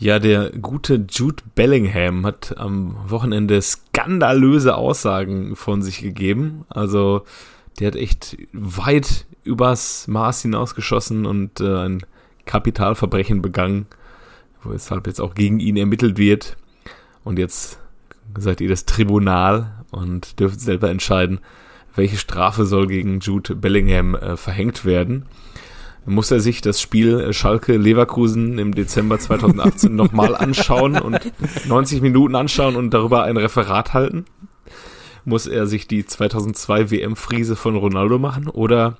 Ja, der gute Jude Bellingham hat am Wochenende skandalöse Aussagen von sich gegeben. Also, der hat echt weit übers Maß hinausgeschossen und äh, ein Kapitalverbrechen begangen, weshalb jetzt auch gegen ihn ermittelt wird. Und jetzt seid ihr das Tribunal und dürft selber entscheiden, welche Strafe soll gegen Jude Bellingham äh, verhängt werden muss er sich das Spiel Schalke Leverkusen im Dezember 2018 nochmal anschauen und 90 Minuten anschauen und darüber ein Referat halten? Muss er sich die 2002 WM-Friese von Ronaldo machen? Oder,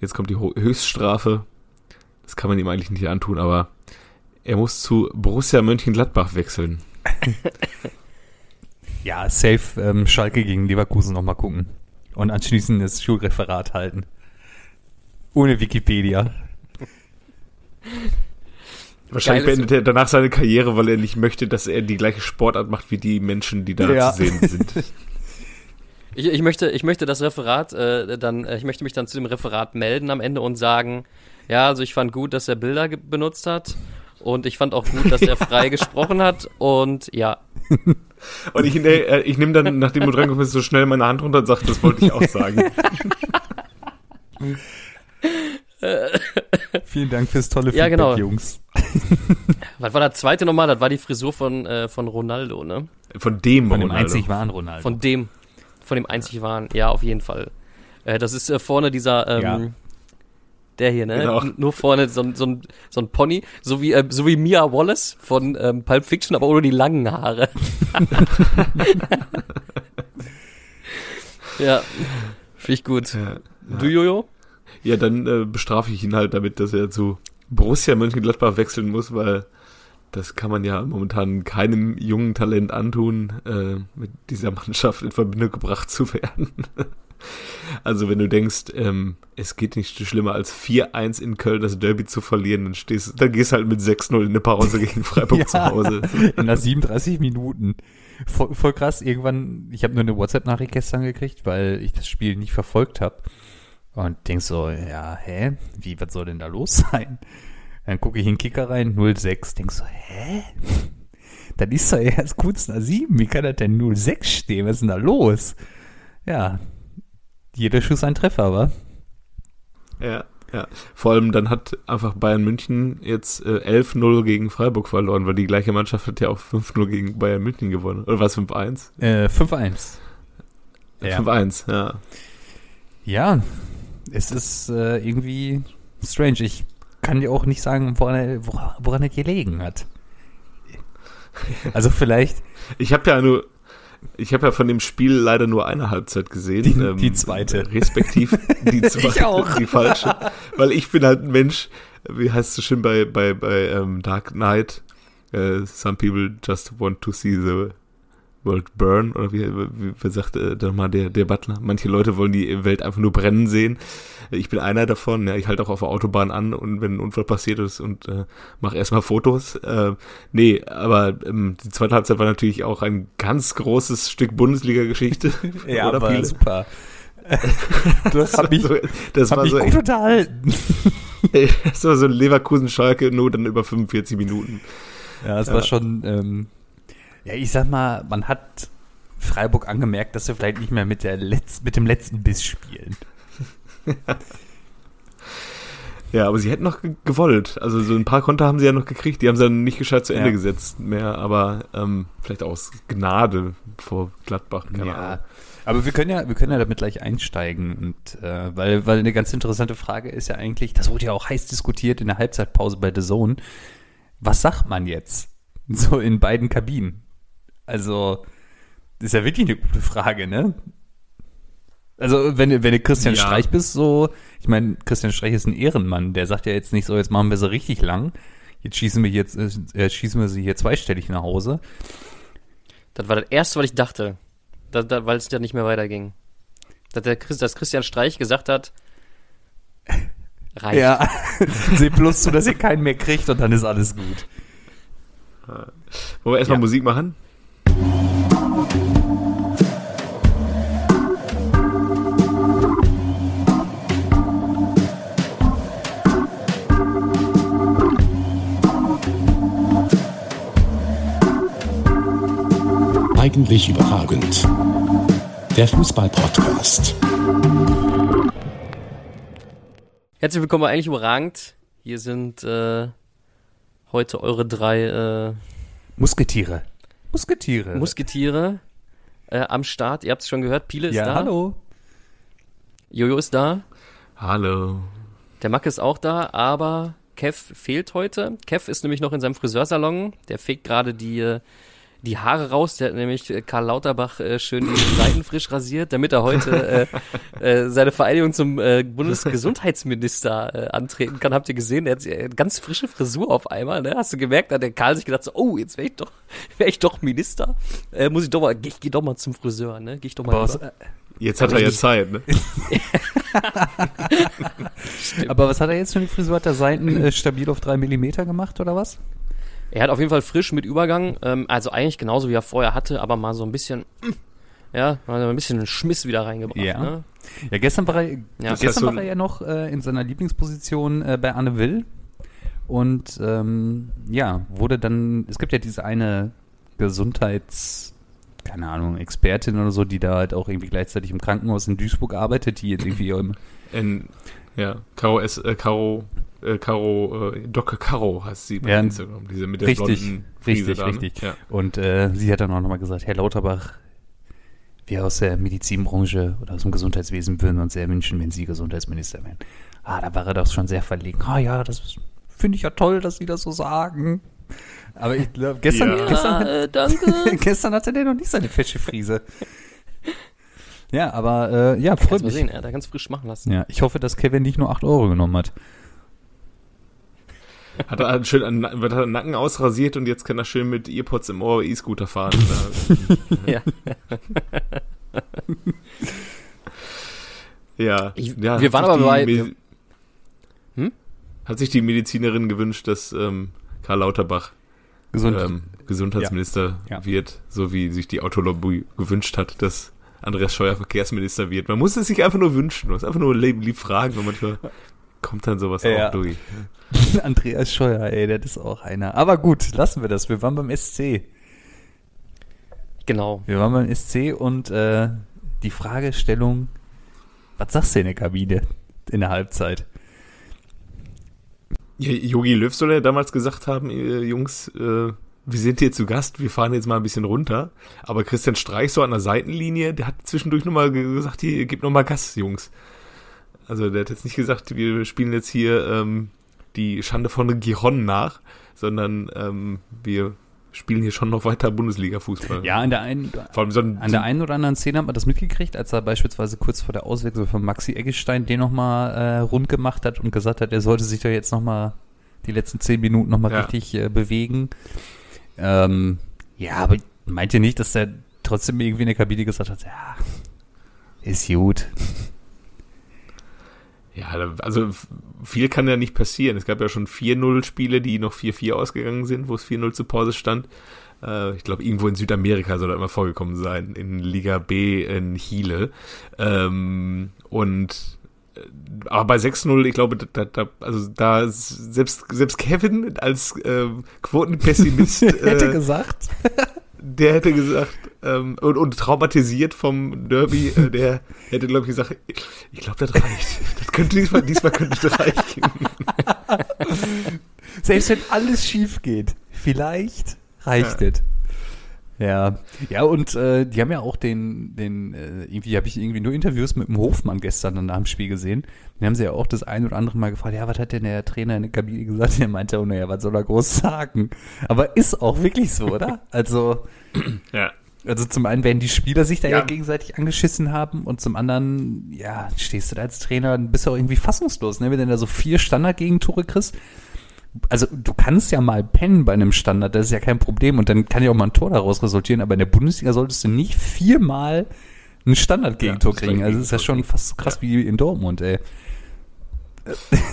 jetzt kommt die Höchststrafe, das kann man ihm eigentlich nicht antun, aber er muss zu Borussia Mönchengladbach wechseln. Ja, safe ähm, Schalke gegen Leverkusen nochmal gucken. Und anschließend das Schulreferat halten. Ohne Wikipedia. Wahrscheinlich beendet er danach seine Karriere, weil er nicht möchte, dass er die gleiche Sportart macht wie die Menschen, die da ja. zu sehen sind. Ich, ich, möchte, ich möchte das Referat äh, dann, äh, ich möchte mich dann zu dem Referat melden am Ende und sagen, ja, also ich fand gut, dass er Bilder benutzt hat und ich fand auch gut, dass er frei gesprochen hat und ja. Und ich, äh, ich nehme dann, nachdem du dran kommst, so schnell meine Hand runter und sage, das wollte ich auch sagen. Vielen Dank fürs tolle Feedback, ja, genau. Jungs. Was war der zweite nochmal? Das war die Frisur von, äh, von Ronaldo, ne? Von dem Von dem einzig wahren Ronaldo. Von dem. Von dem einzig wahren. Ja, auf jeden Fall. Äh, das ist äh, vorne dieser, ähm, ja. der hier, ne? Genau. Nur vorne so, so, ein, so ein Pony. So wie, äh, so wie Mia Wallace von ähm, Pulp Fiction, aber ohne die langen Haare. ja. Finde ich gut. Ja. Du, Jojo? Ja, dann äh, bestrafe ich ihn halt damit, dass er zu Borussia Mönchengladbach wechseln muss, weil das kann man ja momentan keinem jungen Talent antun, äh, mit dieser Mannschaft in Verbindung gebracht zu werden. also wenn du denkst, ähm, es geht nicht schlimmer als 4-1 in Köln das Derby zu verlieren, dann stehst dann gehst halt mit 6-0 in eine Pause gegen Freiburg ja, zu Hause. in nach 37 Minuten. Voll, voll krass, irgendwann, ich habe nur eine WhatsApp-Nachricht gestern gekriegt, weil ich das Spiel nicht verfolgt habe. Und denkst so, ja, hä? Wie, was soll denn da los sein? Dann gucke ich in den Kicker rein, 06. Denkst so, hä? Dann ist doch erst kurz nach 7. Wie kann das denn 06 stehen? Was ist denn da los? Ja, jeder Schuss ein Treffer, wa? Ja, ja. Vor allem dann hat einfach Bayern München jetzt äh, 11-0 gegen Freiburg verloren, weil die gleiche Mannschaft hat ja auch 5-0 gegen Bayern München gewonnen. Oder was, 5-1? Äh, 5-1. Ja. 5-1, ja. Ja, es ist äh, irgendwie strange. Ich kann dir auch nicht sagen, woran er, woran er gelegen hat. Also vielleicht. Ich habe ja nur, ich habe ja von dem Spiel leider nur eine Halbzeit gesehen. Die, ähm, die zweite. Respektiv die zweite, ich auch. die falsche. Weil ich bin halt ein Mensch, wie heißt es so schön bei, bei, bei ähm, Dark Knight, uh, some people just want to see the World Burn, oder wie, wie, wie sagt äh, mal der, der Butler? Manche Leute wollen die Welt einfach nur brennen sehen. Ich bin einer davon, ja, ich halte auch auf der Autobahn an und wenn ein Unfall passiert ist und äh, mache erstmal Fotos. Äh, nee, aber ähm, die zweite Halbzeit war natürlich auch ein ganz großes Stück Bundesliga-Geschichte. ja, aber viele. super. du hast hab mich, so, das war mich so gut unterhalten. das war so ein Leverkusen-Schalke, nur dann über 45 Minuten. Ja, es ja. war schon ähm, ja, ich sag mal, man hat Freiburg angemerkt, dass sie vielleicht nicht mehr mit, der Letz-, mit dem letzten Biss spielen. ja, aber sie hätten noch gewollt. Also so ein paar Konter haben sie ja noch gekriegt. Die haben sie dann nicht gescheit zu Ende ja. gesetzt mehr. Aber ähm, vielleicht aus Gnade vor Gladbach. Keine ja. Ahnung. Aber wir können ja, wir können ja damit gleich einsteigen und äh, weil, weil eine ganz interessante Frage ist ja eigentlich, das wurde ja auch heiß diskutiert in der Halbzeitpause bei The Zone. Was sagt man jetzt? So in beiden Kabinen. Also, das ist ja wirklich eine gute Frage, ne? Also, wenn, wenn du Christian ja. Streich bist, so, ich meine, Christian Streich ist ein Ehrenmann, der sagt ja jetzt nicht so, jetzt machen wir sie richtig lang. Jetzt schießen wir jetzt, äh, schießen wir sie hier zweistellig nach Hause. Das war das erste, was ich dachte. Da, da, weil es ja nicht mehr weiterging. Dass, der Christ, dass Christian Streich gesagt hat, reicht. Ja, seht bloß zu, dass ihr keinen mehr kriegt und dann ist alles gut. Wollen wir erstmal ja. Musik machen? Eigentlich überragend. Der Fußball-Podcast. Herzlich willkommen bei Eigentlich überragend. Hier sind äh, heute eure drei äh, Musketiere. Musketiere. Musketiere äh, am Start. Ihr habt es schon gehört, Piele ist ja, da. hallo. Jojo ist da. Hallo. Der Mack ist auch da, aber Kev fehlt heute. Kev ist nämlich noch in seinem Friseursalon. Der fegt gerade die, äh, die Haare raus. Der hat nämlich äh, Karl Lauterbach äh, schön die Seiten frisch rasiert, damit er heute äh, äh, seine Vereidigung zum äh, Bundesgesundheitsminister äh, antreten kann. Habt ihr gesehen? Er hat eine ganz frische Frisur auf einmal. Ne? Hast du gemerkt? Da hat der Karl sich gedacht, so, oh, jetzt wäre ich doch, wäre ich doch Minister. Äh, muss ich doch mal, geh, geh doch mal zum Friseur, ne? Geh ich doch mal. Was, Jetzt hat er ja Zeit, ne? Aber was hat er jetzt für eine Frisur? Hat er Seiten äh, stabil auf drei Millimeter gemacht oder was? Er hat auf jeden Fall frisch mit Übergang, ähm, also eigentlich genauso wie er vorher hatte, aber mal so ein bisschen, ja, mal ein bisschen einen Schmiss wieder reingebracht. Ja. Ne? Ja, gestern war er, Ja. gestern so- war er ja noch äh, in seiner Lieblingsposition äh, bei Anne Will. Und ähm, ja, wurde dann, es gibt ja diese eine Gesundheits, keine Ahnung, Expertin oder so, die da halt auch irgendwie gleichzeitig im Krankenhaus in Duisburg arbeitet, die jetzt irgendwie im, In, ja, Caro S, äh, Caro, äh, Caro, äh, Dr. Caro heißt sie bei Ja, Instagram, diese mit der richtig, blonden Frise richtig, da, ne? richtig. Ja. Und äh, sie hat dann auch nochmal gesagt, Herr Lauterbach, wir aus der Medizinbranche oder aus dem Gesundheitswesen würden uns sehr wünschen, wenn Sie Gesundheitsminister wären. Ah, da war er doch schon sehr verlegen. Ah ja, das finde ich ja toll, dass Sie das so sagen. Aber ich glaube, gestern, Ja. gestern, äh, danke. gestern hatte der noch nicht seine fesche Frise. Ja, aber äh, ja, freut mal mich. sehen, er hat da ganz frisch machen lassen. Ja, ich hoffe, dass Kevin nicht nur 8 Euro genommen hat. Hat er schön an, wird er den Nacken ausrasiert und jetzt kann er schön mit Earpods im Ohr E-Scooter fahren. Ja. ja. Ich- ja. wir waren aber bei- Me- Hm? Hat sich die Medizinerin gewünscht, dass ähm, Karl Lauterbach Gesund. ähm, Gesundheitsminister Ja. Ja. wird, so wie sich die Autolobby gewünscht hat, dass Andreas Scheuer Verkehrsminister wird. Man muss es sich einfach nur wünschen, man muss einfach nur lieb, lieb fragen und manchmal kommt dann sowas Ja. auch durch. Andreas Scheuer, ey, das ist auch einer. Aber gut, lassen wir das. Wir waren beim SC. Genau. Wir waren beim SC und äh, die Fragestellung, was sagst du in der Kabine in der Halbzeit? Ja, Jogi Löw soll ja damals gesagt haben, äh, Jungs, äh, wir sind hier zu Gast, wir fahren jetzt mal ein bisschen runter. Aber Christian Streich so an der Seitenlinie, der hat zwischendurch nochmal gesagt, hier, gib nochmal Gas, Jungs. Also der hat jetzt nicht gesagt, wir spielen jetzt hier ähm, die Schande von Giron nach, sondern ähm, wir spielen hier schon noch weiter Bundesliga-Fußball. Ja, an der einen, Vor allem so ein, an der einen oder anderen Szene hat man das mitgekriegt, als er beispielsweise kurz vor der Auswechslung von Maxi Eggestein den nochmal äh, rund gemacht hat und gesagt hat, er sollte sich doch jetzt nochmal die letzten zehn Minuten nochmal Ja. richtig äh, bewegen. Ähm, ja, aber meint ihr nicht, dass der trotzdem irgendwie in der Kabine gesagt hat, ja, ist gut. Ja, also viel kann ja nicht passieren. Es gab ja schon 4-0-Spiele, die noch 4-4 ausgegangen sind, wo es 4-0 zur Pause stand. Äh, ich glaube, irgendwo in Südamerika soll das immer vorgekommen sein, in Liga B in Chile. Ähm, und äh, aber bei 6-0, ich glaube, da, da, also da selbst, selbst Kevin als äh, Quotenpessimist Hätte äh, gesagt. der hätte gesagt, ähm, und, und traumatisiert vom Derby, äh, der hätte, glaube ich, gesagt, ich glaube, das reicht. Das könnte diesmal, diesmal könnte das reichen. Selbst wenn alles schief geht, vielleicht reicht es. Ja, ja und äh, die haben ja auch den, den äh, irgendwie habe ich irgendwie nur Interviews mit dem Hofmann gestern dann nach dem Spiel gesehen. Den haben sie ja auch das ein oder andere Mal gefragt, ja, was hat denn der Trainer in der Kabine gesagt? Der meinte, oh naja, was soll er groß sagen? Aber ist auch wirklich so, oder? Also, Ja. also zum einen werden die Spieler sich da ja, Ja. gegenseitig angeschissen haben und zum anderen, ja, stehst du da als Trainer und bist auch irgendwie fassungslos, ne? Wenn du da so vier Standardgegentore kriegst. Also du kannst ja mal pennen bei einem Standard, das ist ja kein Problem und dann kann ja auch mal ein Tor daraus resultieren, aber in der Bundesliga solltest du nicht viermal ein Standardgegentor Ja, kriegen. Also das ist ja schon fast so krass wie in Dortmund, ey.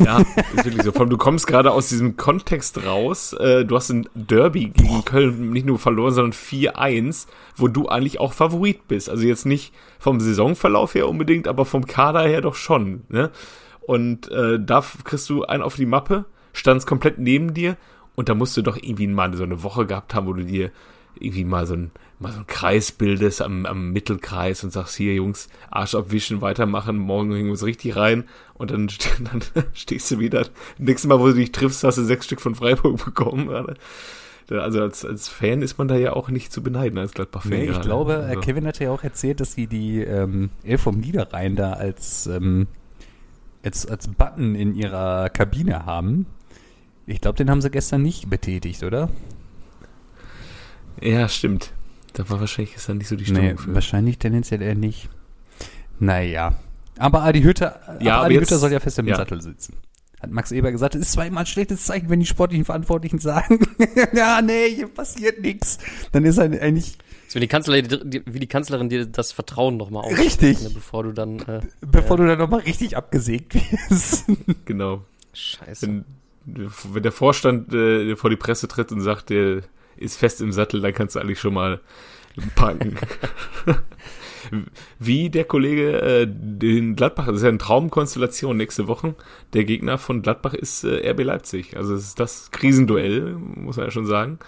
Ja, ist wirklich so. Vor allem, du kommst gerade aus diesem Kontext raus. Äh, du hast ein Derby gegen Köln nicht nur verloren, sondern 4-1, wo du eigentlich auch Favorit bist. Also jetzt nicht vom Saisonverlauf her unbedingt, aber vom Kader her doch schon. Ne? Und äh, da kriegst du einen auf die Mappe, standst komplett neben dir und da musst du doch irgendwie mal so eine Woche gehabt haben, wo du dir irgendwie mal so ein, mal so ein Kreis bildest am, am Mittelkreis und sagst, hier Jungs, Arsch abwischen, weitermachen, morgen hängen wir uns richtig rein und dann, dann stehst du wieder, nächstes Mal, wo du dich triffst, hast du sechs Stück von Freiburg bekommen. Also als, als Fan ist man da ja auch nicht zu beneiden, als Gladbach-Fan. Nee, ich glaube, also. Kevin hatte ja auch erzählt, dass sie die ähm, Elf vom Niederrhein da als, ähm, als, als Button in ihrer Kabine haben. Ich glaube, den haben sie gestern nicht betätigt, oder? Ja, stimmt. Da war wahrscheinlich gestern nicht so die Stimmung nee, für. wahrscheinlich tendenziell eher nicht. Naja. Aber Adi Hütter, ja, aber Adi Hütter soll ja fest im ja. Sattel sitzen hat Max Eber gesagt, es ist zwar immer ein schlechtes Zeichen, wenn die sportlichen Verantwortlichen sagen, ja, nee, hier passiert nichts. Dann ist er eigentlich. So wie die Kanzlerin, wie die Kanzlerin dir das Vertrauen nochmal auf. Richtig. Ne, bevor du dann. Äh, bevor ja. du dann nochmal richtig abgesägt wirst. Genau. Scheiße. Wenn, wenn der Vorstand äh, vor die Presse tritt und sagt, der ist fest im Sattel, dann kannst du eigentlich schon mal packen. wie der Kollege äh, den Gladbach, das ist ja eine Traumkonstellation nächste Woche. Der Gegner von Gladbach ist äh, RB Leipzig. Also es ist das Krisenduell, muss man ja schon sagen.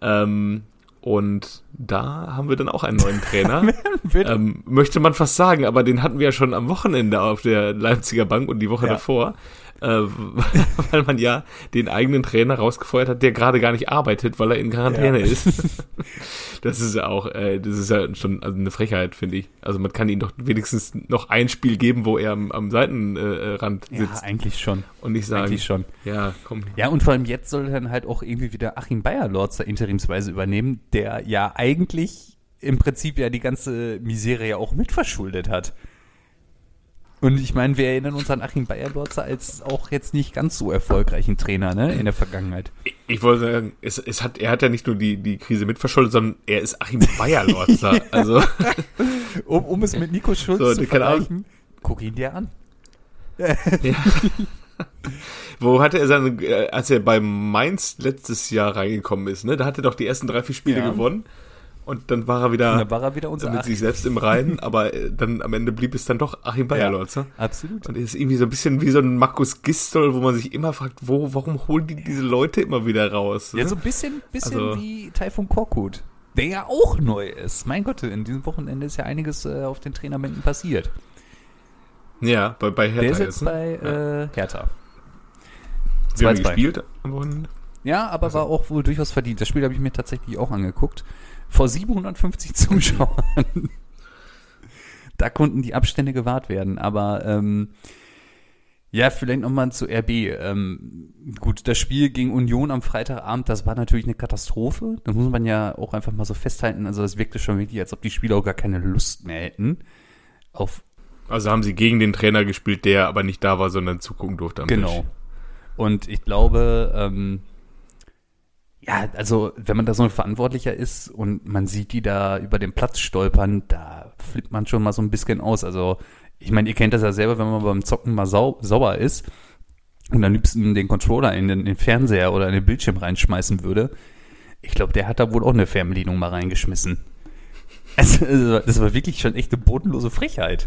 Ähm, und da haben wir dann auch einen neuen Trainer. ähm, möchte man fast sagen, aber den hatten wir ja schon am Wochenende auf der Leipziger Bank und die Woche ja. davor äh, weil man ja den eigenen Trainer rausgefeuert hat, der gerade gar nicht arbeitet, weil er in Quarantäne ja. ist. das ist ja auch, äh, das ist ja schon also eine Frechheit, finde ich. Also man kann ihm doch wenigstens noch ein Spiel geben, wo er am, am Seitenrand sitzt. Ja, eigentlich schon. Und nicht sagen, eigentlich schon. Ja, komm. Ja, und vor allem jetzt soll dann halt auch irgendwie wieder Achim Bayerlorz da interimsweise übernehmen, der ja eigentlich im Prinzip ja die ganze Misere ja auch mitverschuldet hat. Und ich meine, wir erinnern uns an Achim Bayerlotzer als auch jetzt nicht ganz so erfolgreichen Trainer ne, in der Vergangenheit. Ich, ich wollte sagen, es, es hat, er hat ja nicht nur die, die Krise mitverschuldet, sondern er ist Achim Bayerlotzer. also. um, um es mit Nico Schulz so, zu vergleichen, guck ihn dir an. ja. Wo hatte er seine, äh, als er bei Mainz letztes Jahr reingekommen ist, ne? Da hat er doch die ersten drei, vier Spiele ja. gewonnen. Und dann war er wieder, war er wieder mit sich selbst im Reinen, aber äh, dann am Ende blieb es dann doch Achim Bayerlotz. Ja, absolut. Und er ist irgendwie so ein bisschen wie so ein Markus Gistol, wo man sich immer fragt, wo, warum holen die diese Leute immer wieder raus? Ja, ne? so ein bisschen, bisschen also, wie Taifun Korkut, der ja auch neu ist. Mein Gott, in diesem Wochenende ist ja einiges äh, auf den Trainermenten passiert. Ja, bei, bei Hertha. Der ist jetzt, ne? bei äh, Hertha. Sie haben gespielt am Wochenende? Ja, aber also. war auch wohl durchaus verdient. Das Spiel habe ich mir tatsächlich auch angeguckt vor 750 Zuschauern. da konnten die Abstände gewahrt werden. Aber ähm, ja, vielleicht nochmal zu RB. Ähm, gut, das Spiel gegen Union am Freitagabend, das war natürlich eine Katastrophe. Da muss man ja auch einfach mal so festhalten. Also das wirkte schon wirklich, als ob die Spieler auch gar keine Lust mehr hätten. Auf also haben sie gegen den Trainer gespielt, der aber nicht da war, sondern zugucken durfte. genau. Tisch. Und ich glaube, ähm, ja, also wenn man da so ein Verantwortlicher ist und man sieht die da über den Platz stolpern, da flippt man schon mal so ein bisschen aus. Also ich meine, ihr kennt das ja selber, wenn man beim Zocken mal sau sauer ist und dann liebsten den Controller in den, in den Fernseher oder in den Bildschirm reinschmeißen würde. Ich glaube, der hat da wohl auch eine Fernbedienung mal reingeschmissen. Also, das war wirklich schon echt eine bodenlose Frechheit.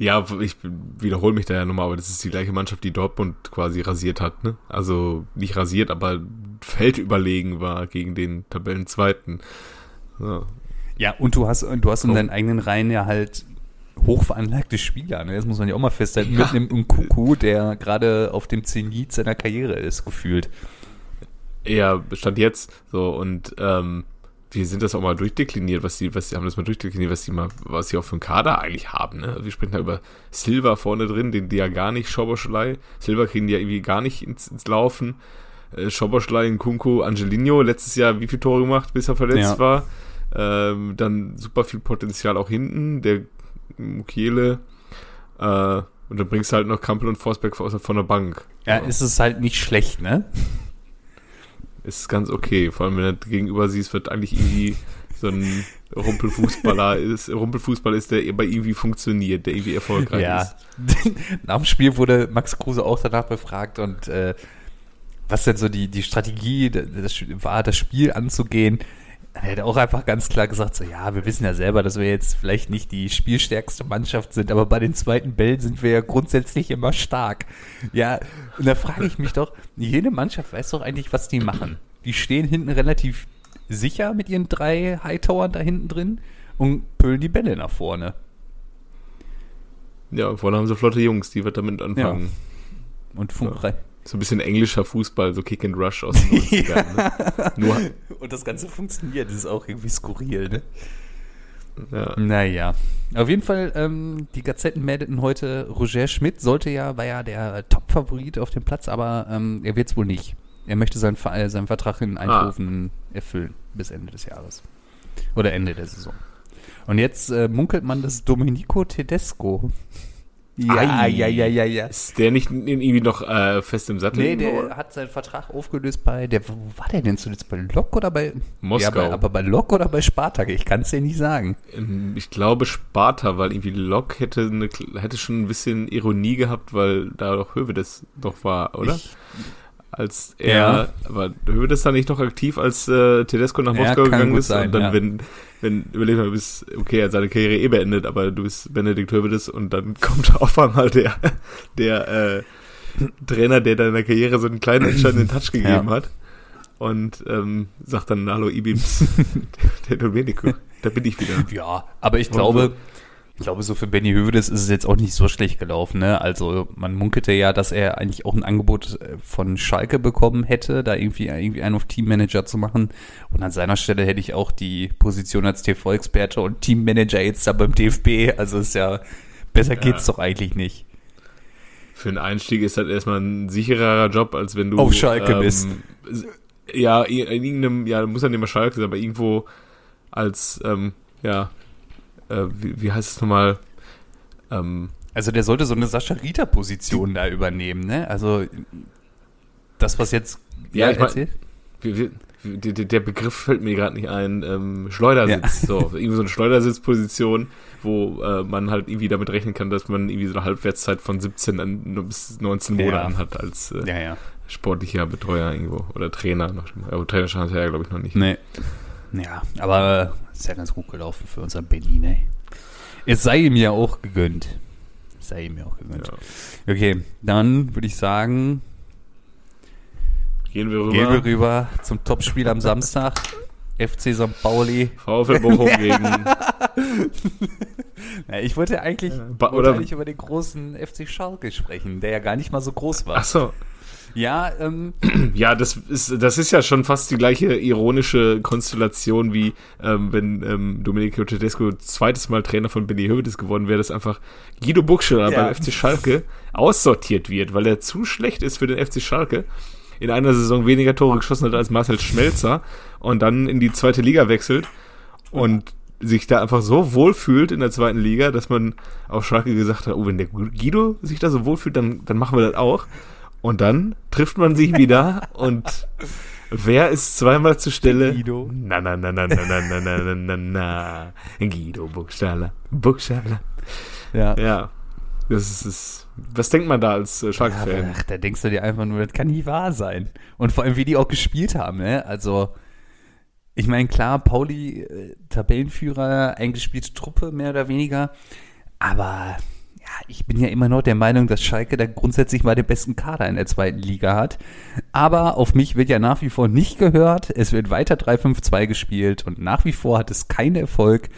Ja, ich wiederhole mich da ja nochmal, aber das ist die gleiche Mannschaft, die Dortmund quasi rasiert hat, ne? Also nicht rasiert, aber feldüberlegen war gegen den Tabellenzweiten. Ja. ja, und du hast, du hast in deinen eigenen Reihen ja halt hochveranlagte Spieler, ne? Das muss man ja auch mal festhalten. Ja. Mit einem Nkuku, der gerade auf dem Zenit seiner Karriere ist, gefühlt. Ja, stand jetzt so und ähm, wir sind das auch mal durchdekliniert, was die, was die haben das mal durchdekliniert, was die mal, was sie auch für einen Kader eigentlich haben, ne? Wir sprechen da über Silva vorne drin, den die ja gar nicht, Schoboschlei. Silva kriegen die ja irgendwie gar nicht ins, ins Laufen. Äh, Schoboschlei, Kunku, Angelino, letztes Jahr wie viele Tore gemacht, bis er verletzt ja. war. Ähm, dann super viel Potenzial auch hinten, der Mukiele, äh, und dann bringst du halt noch Kampel und Forsberg von der Bank. Ja, ja, ist es halt nicht schlecht, ne? Ist ganz okay. Vor allem, wenn du gegenüber siehst, wird eigentlich irgendwie so ein Rumpelfußballer ist, Rumpelfußball ist, der bei irgendwie funktioniert, der irgendwie erfolgreich ja. ist. Nach dem Spiel wurde Max Kruse auch danach befragt und äh, was denn so die, die Strategie das war, das Spiel anzugehen. Er hat auch einfach ganz klar gesagt, so ja, wir wissen ja selber, dass wir jetzt vielleicht nicht die spielstärkste Mannschaft sind, aber bei den zweiten Bällen sind wir ja grundsätzlich immer stark. Ja, und da frage ich mich doch, jede Mannschaft weiß doch eigentlich, was die machen. Die stehen hinten relativ sicher mit ihren drei Hightowern da hinten drin und püllen die Bälle nach vorne. Ja, vorne haben sie flotte Jungs, die wird damit anfangen. Ja. Und funkfrei. Ja. So ein bisschen englischer Fußball, so Kick and Rush aus den 90ern. ne? Und das Ganze funktioniert, das ist auch irgendwie skurril, ne? Ja. Naja. Auf jeden Fall, ähm, die Gazetten meldeten heute, Roger Schmidt sollte ja, war ja der Top-Favorit auf dem Platz, aber ähm, er wird es wohl nicht. Er möchte seinen, äh, seinen Vertrag in Eindhoven ah. erfüllen bis Ende des Jahres. Oder Ende der Saison. Und jetzt äh, munkelt man, dass Domenico Tedesco ja, ja, ja, ja, ja. Ist der nicht irgendwie noch äh, fest im Sattel? Nee, der oder? hat seinen Vertrag aufgelöst bei, der, wo war der denn zuletzt? Bei Lok oder bei? Moskau. Ja, bei, aber bei Lok oder bei Spartak? Ich kann es dir nicht sagen. Ähm, ich glaube Sparta, weil irgendwie Lok hätte, eine, hätte schon ein bisschen Ironie gehabt, weil da doch Hövedes noch war, oder? Ich, als er, ja. war Hövedes da nicht noch aktiv, als äh, Tedesco nach Moskau ja, gegangen ist? Sein, und dann, ja. wenn wenn, überleg mal, du bist, okay, er hat seine Karriere eh beendet, aber du bist Benedikt Hövedes und dann kommt auf einmal der, der äh, Trainer, der deiner Karriere so einen kleinen entscheidenden Touch gegeben ja. hat und ähm, sagt dann, hallo Ibims, der Domenico, da bin ich wieder. Ja, aber ich glaube, ich glaube, so für Benny Hövedes ist es jetzt auch nicht so schlecht gelaufen. Ne? Also man munkelte ja, dass er eigentlich auch ein Angebot äh, von Schalke bekommen hätte, da irgendwie, irgendwie einen auf Teammanager zu machen. Und an seiner Stelle hätte ich auch die Position als TV-Experte und Teammanager jetzt da beim DFB. Also ist ja, besser ja. geht's doch eigentlich nicht. Für einen Einstieg ist das erstmal ein sichererer Job, als wenn du auf Schalke ähm, bist. Ja, in irgendeinem, ja, muss ja nicht mal Schalke sein, aber irgendwo als, ähm, ja, äh, wie, wie, heißt es nochmal? Ähm, also der sollte so eine Sascha Rita-Position da übernehmen, ne? Also das, was jetzt ja, ich erzählt? Mein, der, der Begriff fällt mir gerade nicht ein. Ähm, Schleudersitz, ja. so irgendwie so eine Schleudersitzposition, wo äh, man halt irgendwie damit rechnen kann, dass man irgendwie so eine Halbwertszeit von 17 an, bis 19 ja. Monaten hat als äh, ja, sportlicher Betreuer irgendwo oder Trainer noch. Aber Trainer stand ja glaube ich noch nicht. Nee. Ja, aber ist ja ganz gut gelaufen für unser Benny, ne? Es sei ihm ja auch gegönnt. Es sei ihm ja auch gegönnt. Ja. Okay, dann würde ich sagen, gehen wir rüber, gehen wir rüber zum Topspiel am Samstag. FC St. Pauli. VfL Bochum gegen. Na, ich wollte eigentlich, ba wollte eigentlich über den großen FC Schalke sprechen, der ja gar nicht mal so groß war. Ach so. Ja, ähm. Ja, das ist, das ist ja schon fast die gleiche ironische Konstellation, wie ähm, wenn ähm, Domenico Tedesco zweites Mal Trainer von Benny Hövedes geworden wäre, dass einfach Guido Buchscherer ja. beim FC Schalke aussortiert wird, weil er zu schlecht ist für den FC Schalke. In einer Saison weniger Tore geschossen hat als Marcel Schmelzer und dann in die zweite Liga wechselt und sich da einfach so wohl fühlt in der zweiten Liga, dass man auf Schalke gesagt hat, oh, wenn der Guido sich da so wohl fühlt, dann, dann machen wir das auch. Und dann trifft man sich wieder und wer ist zweimal zur Stelle? Guido. Na, na, na, na, na, na, na, na, na, na, na. Guido Buchstaller. Buchstaller. Ja. Ja. Das ist, das, was denkt man da als äh, Schalke-Fan? Ja, ach, da denkst du dir einfach nur, das kann nicht wahr sein. Und vor allem, wie die auch gespielt haben, ne? Also, ich meine, klar, Pauli, äh, Tabellenführer, eingespielte Truppe, mehr oder weniger. Aber ich bin ja immer noch der Meinung, dass Schalke da grundsätzlich mal den besten Kader in der zweiten Liga hat. Aber auf mich wird ja nach wie vor nicht gehört. Es wird weiter 3-5-2 gespielt und nach wie vor hat es keinen Erfolg.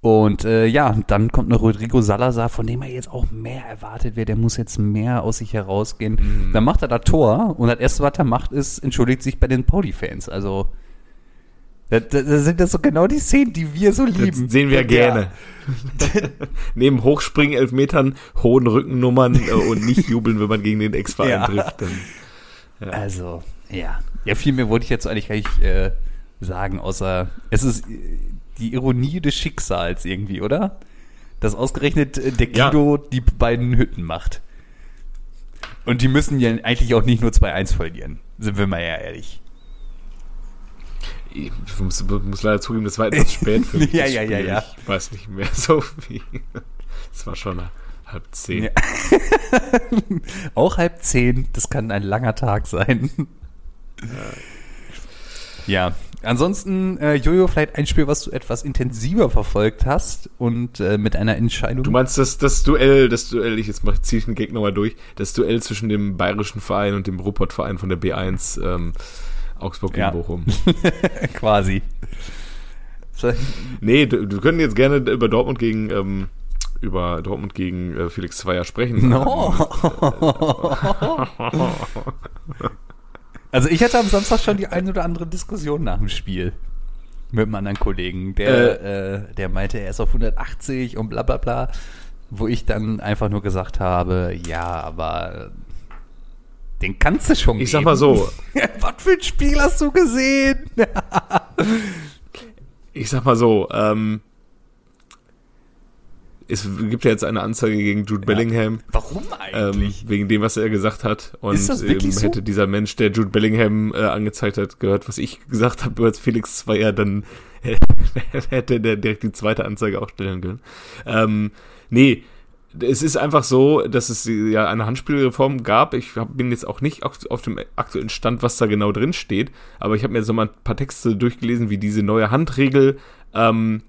Und äh, ja, dann kommt noch Rodrigo Salazar, von dem er jetzt auch mehr erwartet wird. Der muss jetzt mehr aus sich herausgehen. Mhm. Dann macht er da Tor und das erste, was er macht, ist, entschuldigt sich bei den Pauli-Fans. Also da, da, da, sind das so genau die Szenen, die wir so lieben. Das sehen wir ja. gerne. Neben Hochspringen, Elfmetern, hohen Rückennummern äh, und nicht jubeln, wenn man gegen den Ex-Verein ja. trifft. Dann, ja. Also, ja. Ja, viel mehr wollte ich jetzt eigentlich gar nicht äh, sagen, außer es ist die Ironie des Schicksals irgendwie, oder? Dass ausgerechnet äh, der Guido die beiden Hütten macht. Und die müssen ja eigentlich auch nicht nur 2-1 verlieren, sind wir mal ja ehrlich ich muss, muss, leider zugeben, das war etwas spät für mich. ja, ja, ja, ja. Ich weiß nicht mehr so wie. Es war schon halb zehn. Ja. Auch halb zehn, das kann ein langer Tag sein. Ja. ja. Ansonsten, äh, Jojo, vielleicht ein Spiel, was du etwas intensiver verfolgt hast und äh, mit einer Entscheidung. Du meinst das, das Duell, das Duell, ich jetzt ziehe ich den Gegner mal durch, das Duell zwischen dem bayerischen Verein und dem Ruhrpott-Verein von der B1 ähm, Augsburg gegen Ja. Bochum. Quasi. Nee, du, du können jetzt gerne über Dortmund gegen ähm, über Dortmund gegen äh, Felix Zweier sprechen. No. Also ich hatte am Samstag schon die ein oder andere Diskussion nach dem Spiel mit einem anderen Kollegen, der, äh, der meinte, er ist auf 180 und bla bla bla, wo ich dann einfach nur gesagt habe, ja, aber den kannst du schon Ich sag mal so, Was für ein Spiel hast du gesehen? ich sag mal so, ähm, es gibt ja jetzt eine Anzeige gegen Jude Bellingham. Warum Ähm, eigentlich? wegen dem, was er gesagt hat. Und Ist das wirklich ähm, so? hätte dieser Mensch, der Jude Bellingham äh, angezeigt hat, gehört, was ich gesagt habe über Felix Zweier, dann hätte der direkt die zweite Anzeige auch stellen können. Ähm, nee, es ist einfach so, dass es ja eine Handspielreform gab. Ich bin jetzt auch nicht auf, dem aktuellen Stand, was da genau drin steht, aber ich habe mir so mal ein paar Texte durchgelesen, wie diese neue Handregel ähm,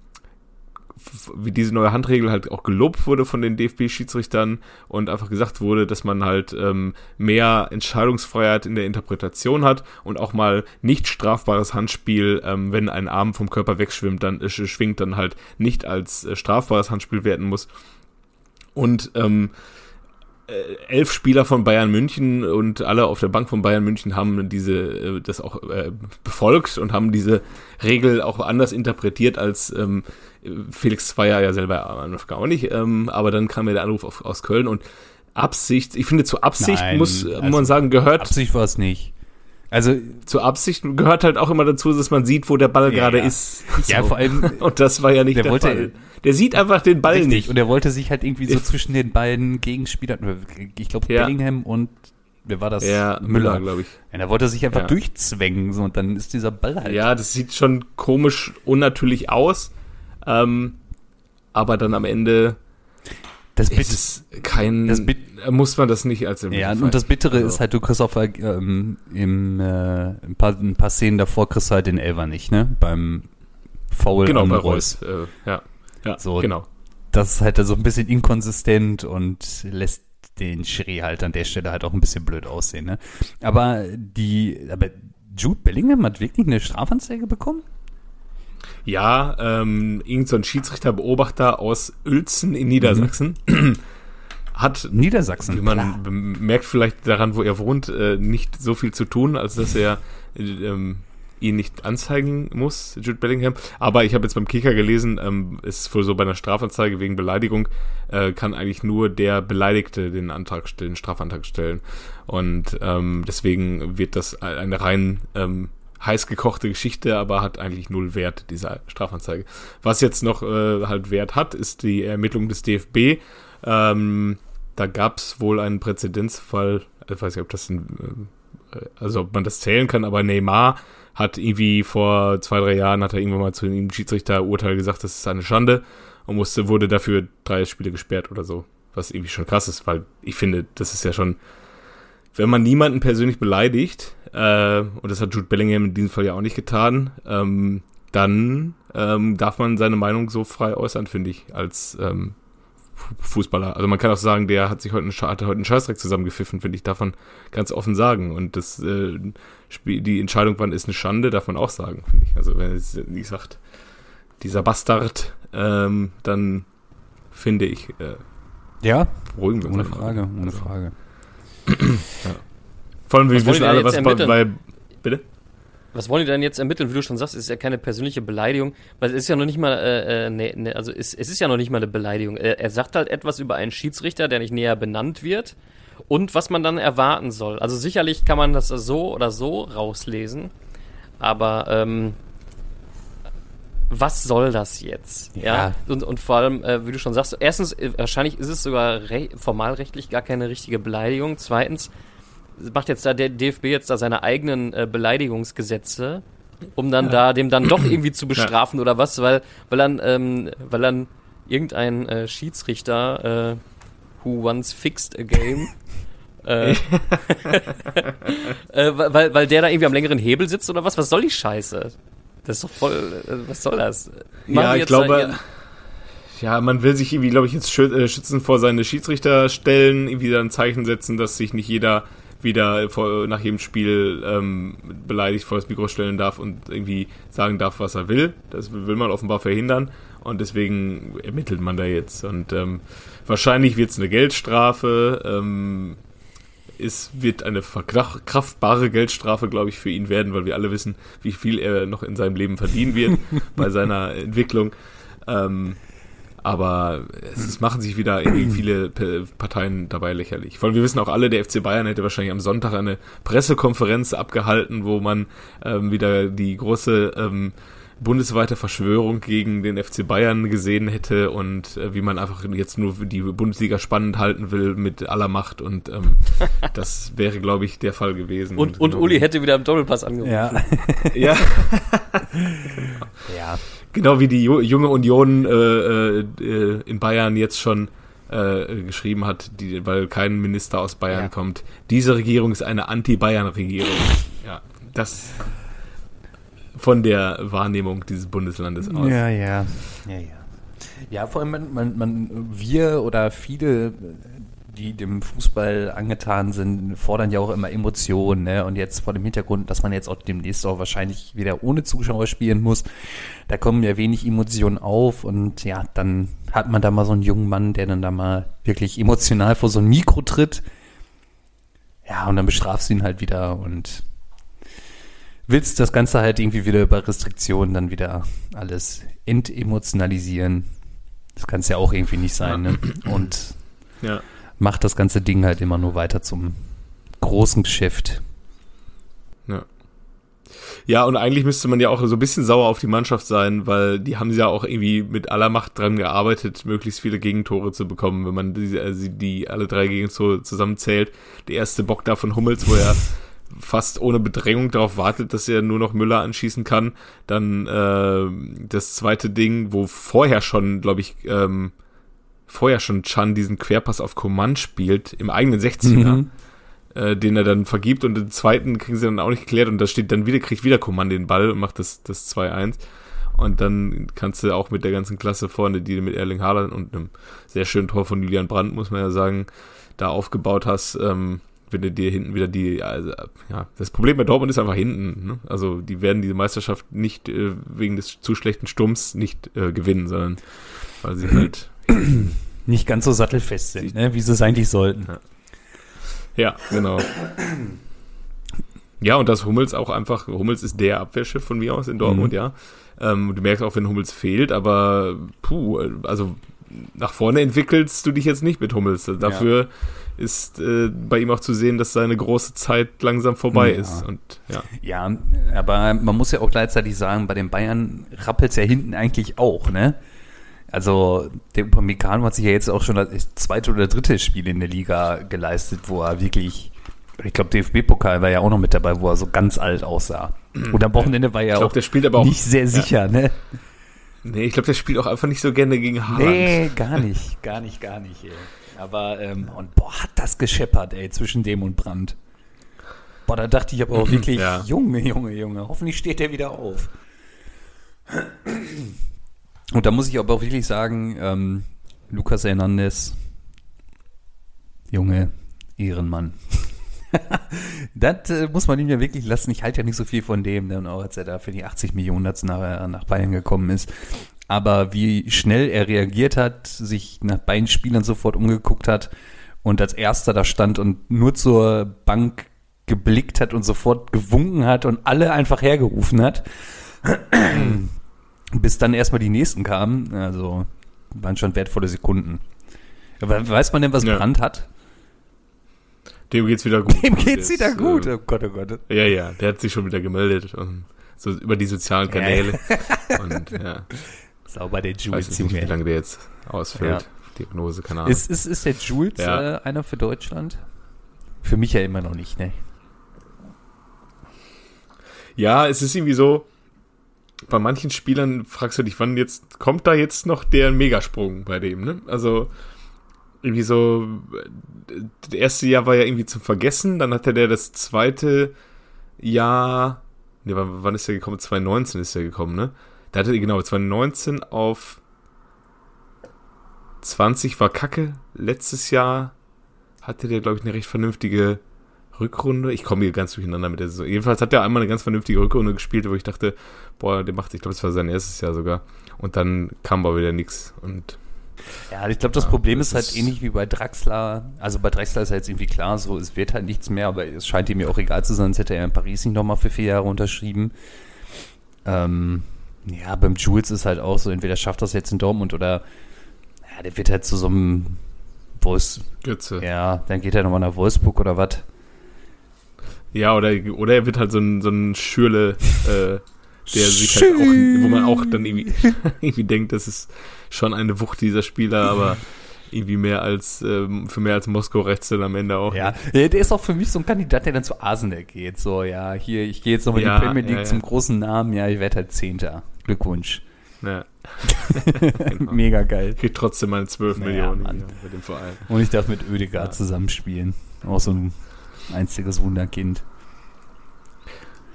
wie diese neue Handregel halt auch gelobt wurde von den DFB-Schiedsrichtern und einfach gesagt wurde, dass man halt ähm, mehr Entscheidungsfreiheit in der Interpretation hat und auch mal nicht strafbares Handspiel, ähm, wenn ein Arm vom Körper wegschwimmt, dann äh, schwingt, dann halt nicht als äh, strafbares Handspiel werten muss. Und ähm, äh, elf Spieler von Bayern München und alle auf der Bank von Bayern München haben diese äh, das auch äh, befolgt und haben diese Regel auch anders interpretiert als ähm, Felix Zweier ja selber am auch nicht. Ähm, aber dann kam mir der Anruf auf, aus Köln und Absicht, ich finde zu Absicht Nein, muss äh, also man sagen gehört Absicht war es nicht. Also, zu Absicht gehört halt auch immer dazu, dass man sieht, wo der Ball Ja, gerade ja. ist. ja, vor allem, und das war ja nicht Der der, wollte- Fall. Der sieht einfach den Ball Richtig, nicht. und er wollte sich halt irgendwie so zwischen den beiden Gegenspielern, ich glaube Ja. Bellingham und wer war das? Ja, Müller, glaube ich. Ja, da wollte er sich einfach durchzwängen so, und dann ist dieser Ball halt. Ja, das sieht schon komisch, unnatürlich aus. Ähm, aber dann am Ende das ist Bit es kein, das Bit- muss man das nicht als ja, und das Bittere Also. ist halt, du kriegst auf ähm, im, äh, ein, paar, ein paar Szenen davor kriegst du halt den Elfer nicht, ne? Beim Foul Genau, bei Reus. Reus. Äh, ja, ja So. genau. Das ist halt so ein bisschen inkonsistent und lässt den Schiri halt an der Stelle halt auch ein bisschen blöd aussehen, ne? Aber die, aber Jude Bellingham hat wirklich eine Strafanzeige bekommen? Ja, ähm, irgend so ein Schiedsrichterbeobachter aus Uelzen in Niedersachsen hat Niedersachsen. Wie man merkt vielleicht daran, wo er wohnt, äh, nicht so viel zu tun, als dass er äh, ähm, ihn nicht anzeigen muss, Jude Bellingham. Aber ich habe jetzt beim Kicker gelesen, ähm, ist wohl so bei einer Strafanzeige wegen Beleidigung, äh, kann eigentlich nur der Beleidigte den Antrag stellen, Strafantrag stellen. Und ähm, deswegen wird das eine rein ähm, heiß gekochte Geschichte, aber hat eigentlich null Wert, diese Strafanzeige. Was jetzt noch äh, halt Wert hat, ist die Ermittlung des DFB. Ähm, da gab es wohl einen Präzedenzfall, ich weiß nicht, ob das ein, äh, also ob man das zählen kann, aber Neymar hat irgendwie vor zwei, drei Jahren hat er irgendwann mal zu dem Schiedsrichterurteil gesagt, das ist eine Schande und musste, wurde dafür drei Spiele gesperrt oder so. Was irgendwie schon krass ist, weil ich finde, das ist ja schon, wenn man niemanden persönlich beleidigt, äh, und das hat Jude Bellingham in diesem Fall ja auch nicht getan, ähm, dann ähm, darf man seine Meinung so frei äußern, finde ich, als ähm, Fu- Fußballer. Also man kann auch sagen, der hat sich heute einen, hat heute einen Scheißdreck zusammengepfiffen, finde ich, darf man ganz offen sagen. Und das äh, Spiel, die Entscheidung, wann ist eine Schande, darf man auch sagen, finde ich. Also wenn es nicht sagt, dieser Bastard, ähm, dann finde ich, äh, Ja, ohne. Frage, ohne Also, Frage. Vor allem, wir Was wollen wissen die alle, denn was jetzt bei, bitte? Was wollen die denn jetzt ermitteln? Wie du schon sagst, es ist ja keine persönliche Beleidigung, weil es ist ja noch nicht mal, äh, äh, ne, ne, also es, es ist ja noch nicht mal eine Beleidigung. Er, er sagt halt etwas über einen Schiedsrichter, der nicht näher benannt wird und was man dann erwarten soll. Also sicherlich kann man das so oder so rauslesen, aber ähm, was soll das jetzt? Ja. Ja. Und, und vor allem, äh, wie du schon sagst, erstens, äh, wahrscheinlich ist es sogar re formalrechtlich gar keine richtige Beleidigung. Zweitens, macht jetzt da der DFB jetzt da seine eigenen äh, Beleidigungsgesetze, um dann da dem dann doch irgendwie zu bestrafen oder was, weil weil dann ähm, weil dann irgendein äh, Schiedsrichter äh, who once fixed a game äh, äh, weil weil der da irgendwie am längeren Hebel sitzt oder was? Was soll die Scheiße? Das ist doch voll. Äh, was soll das? Machen Ja, ich glaube, ja, man will sich irgendwie, glaube ich, jetzt äh, schützen vor seine Schiedsrichter stellen, irgendwie dann ein Zeichen setzen, dass sich nicht jeder wieder vor, nach jedem Spiel ähm, beleidigt vor das Mikro stellen darf und irgendwie sagen darf, was er will. Das will man offenbar verhindern und deswegen ermittelt man da jetzt. Und ähm, wahrscheinlich wird es eine Geldstrafe. Ähm, es wird eine verkraftbare Geldstrafe, glaube ich, für ihn werden, weil wir alle wissen, wie viel er noch in seinem Leben verdienen wird bei seiner Entwicklung. Ähm, aber es machen sich wieder irgendwie viele Parteien dabei lächerlich. Vor allem, wir wissen auch alle, der FC Bayern hätte wahrscheinlich am Sonntag eine Pressekonferenz abgehalten, wo man ähm, wieder die große ähm, bundesweite Verschwörung gegen den FC Bayern gesehen hätte und äh, wie man einfach jetzt nur die Bundesliga spannend halten will mit aller Macht und ähm, das wäre, glaube ich, der Fall gewesen. Und, und, und Uli hätte wieder am Doppelpass angerufen. Ja. ja. ja. Genau wie die junge Union äh, äh, in Bayern jetzt schon äh, geschrieben hat, die, weil kein Minister aus Bayern ja. kommt. Diese Regierung ist eine Anti-Bayern-Regierung. ja, das von der Wahrnehmung dieses Bundeslandes aus. Ja, ja, ja, ja. Ja, vor allem, man, man, man, wir oder viele, die dem Fußball angetan sind, fordern ja auch immer Emotionen. Ne? Und jetzt vor dem Hintergrund, dass man jetzt auch demnächst auch wahrscheinlich wieder ohne Zuschauer spielen muss, da kommen ja wenig Emotionen auf. Und ja, dann hat man da mal so einen jungen Mann, der dann da mal wirklich emotional vor so ein Mikro tritt. Ja, und dann bestrafst du ihn halt wieder und willst das Ganze halt irgendwie wieder über Restriktionen dann wieder alles entemotionalisieren. Das kann es ja auch irgendwie nicht sein, ne? Und ja. Macht das ganze Ding halt immer nur weiter zum großen Geschäft. Ja. Ja, und eigentlich müsste man ja auch so ein bisschen sauer auf die Mannschaft sein, weil die haben ja auch irgendwie mit aller Macht dran gearbeitet, möglichst viele Gegentore zu bekommen, wenn man die, also die alle drei Gegentore zusammenzählt. Der erste Bock da von Hummels, wo er fast ohne Bedrängung darauf wartet, dass er nur noch Müller anschießen kann. Dann äh, das zweite Ding, wo vorher schon, glaube ich, ähm, vorher schon Chan diesen Querpass auf Command spielt, im eigenen 60er, mhm. äh, den er dann vergibt und den zweiten kriegen sie dann auch nicht geklärt und da steht dann wieder, kriegt wieder Command den Ball und macht das, das 2-1. Und dann kannst du auch mit der ganzen Klasse vorne, die du mit Erling Haaland und einem sehr schönen Tor von Julian Brandt, muss man ja sagen, da aufgebaut hast, ähm, wenn du dir hinten wieder die, also, ja, das Problem bei Dortmund ist einfach hinten. Ne? Also die werden diese Meisterschaft nicht äh, wegen des zu schlechten Sturms nicht äh, gewinnen, sondern weil sie halt nicht ganz so sattelfest sind, ne? wie sie es eigentlich sollten. Ja. genau. Ja, und das Hummels auch einfach, Hummels ist der Abwehrschiff von mir aus in Dortmund, mhm. ja. Ähm, du merkst auch, wenn Hummels fehlt, aber puh, also nach vorne entwickelst du dich jetzt nicht mit Hummels. Dafür ja ist äh, bei ihm auch zu sehen, dass seine große Zeit langsam vorbei ja. ist. Und, ja. ja, aber man muss ja auch gleichzeitig sagen, bei den Bayern rappelt es ja hinten eigentlich auch, ne? Also der Upamecano hat sich ja jetzt auch schon das zweite oder dritte Spiel in der Liga geleistet, wo er wirklich, ich glaube DFB-Pokal war ja auch noch mit dabei, wo er so ganz alt aussah. Und am Wochenende war glaub, auch, auch nicht sehr sicher, ja. ne? Nee, ich glaube, der spielt auch einfach nicht so gerne gegen Haaland. Nee, gar nicht, gar nicht, gar nicht. Ey. Aber, ähm, und boah, hat das gescheppert, ey, zwischen dem und Brand. Boah, da dachte ich aber auch wirklich, ja. Junge, Junge, Junge, hoffentlich steht der wieder auf. Und da muss ich aber auch wirklich sagen, ähm, Lukas Hernandez, Junge, Ehrenmann. das äh, muss man ihm ja wirklich lassen. Ich halte ja nicht so viel von dem, ne? auch als er da für die 80 Millionen nach, nach Bayern gekommen ist. Aber wie schnell er reagiert hat, sich nach beiden Spielern sofort umgeguckt hat und als erster da stand und nur zur Bank geblickt hat und sofort gewunken hat und alle einfach hergerufen hat, bis dann erstmal die nächsten kamen. Also waren schon wertvolle Sekunden. Aber weiß man denn, was ja. Brand hat? Dem geht's wieder gut. Dem geht's wieder ist, gut. Äh, oh Gott, oh Gott. Ja, ja, der hat sich schon wieder gemeldet. Und so über die sozialen Kanäle. Ja. und ja. Sauber der Jules. Ich weiß nicht, wie lange der jetzt ausfällt. Ja. Diagnose, keine Ahnung. Ist, ist, ist der Jules ja. äh, einer für Deutschland? Für mich ja immer noch nicht, ne? Ja, es ist irgendwie so, bei manchen Spielern fragst du dich, wann jetzt, kommt da jetzt noch der Megasprung bei dem, ne? Also, irgendwie so, das erste Jahr war ja irgendwie zum Vergessen, dann hatte der das zweite Jahr, ne, wann, wann ist der gekommen? 2019 ist der gekommen, ne? Da hatte, genau, 2019 auf 20 war Kacke. Letztes Jahr hatte der, glaube ich, eine recht vernünftige Rückrunde. Ich komme hier ganz durcheinander mit der Saison. Jedenfalls hat er einmal eine ganz vernünftige Rückrunde gespielt, wo ich dachte, boah, der macht, ich glaube, es war sein erstes Jahr sogar. Und dann kam aber wieder nichts. Und ja, ich glaube, das ja, Problem das ist halt ähnlich wie bei Draxler. Also bei Draxler ist ja jetzt irgendwie klar, so es wird halt nichts mehr, aber es scheint ihm ja auch egal zu sein, sonst hätte er in Paris nicht nochmal für vier Jahre unterschrieben. Ähm, ja, beim Jules ist halt auch so, entweder schafft das jetzt in Dortmund oder ja, der wird halt zu so einem Wolfs. Götze. Ja, dann geht er nochmal nach Wolfsburg oder was. Ja, oder, oder er wird halt so ein, so ein Schürle, äh, der sich halt auch, wo man auch dann irgendwie, irgendwie denkt, das ist schon eine Wucht dieser Spieler, aber irgendwie mehr als ähm, für mehr als Moskau rechts dann am Ende auch. Ja, der ist auch für mich so ein Kandidat, der dann zu Arsenal geht. So, ja, hier, ich gehe jetzt nochmal ja, in die Premier League ja, ja. zum großen Namen. Ja, ich werde halt Zehnter. Glückwunsch. Ja. genau. Mega geil. Kriegt trotzdem mal 12 naja, Millionen Mann. bei dem Verein. Und ich darf mit Oedegaard ja. zusammenspielen. Auch so ein einziges Wunderkind.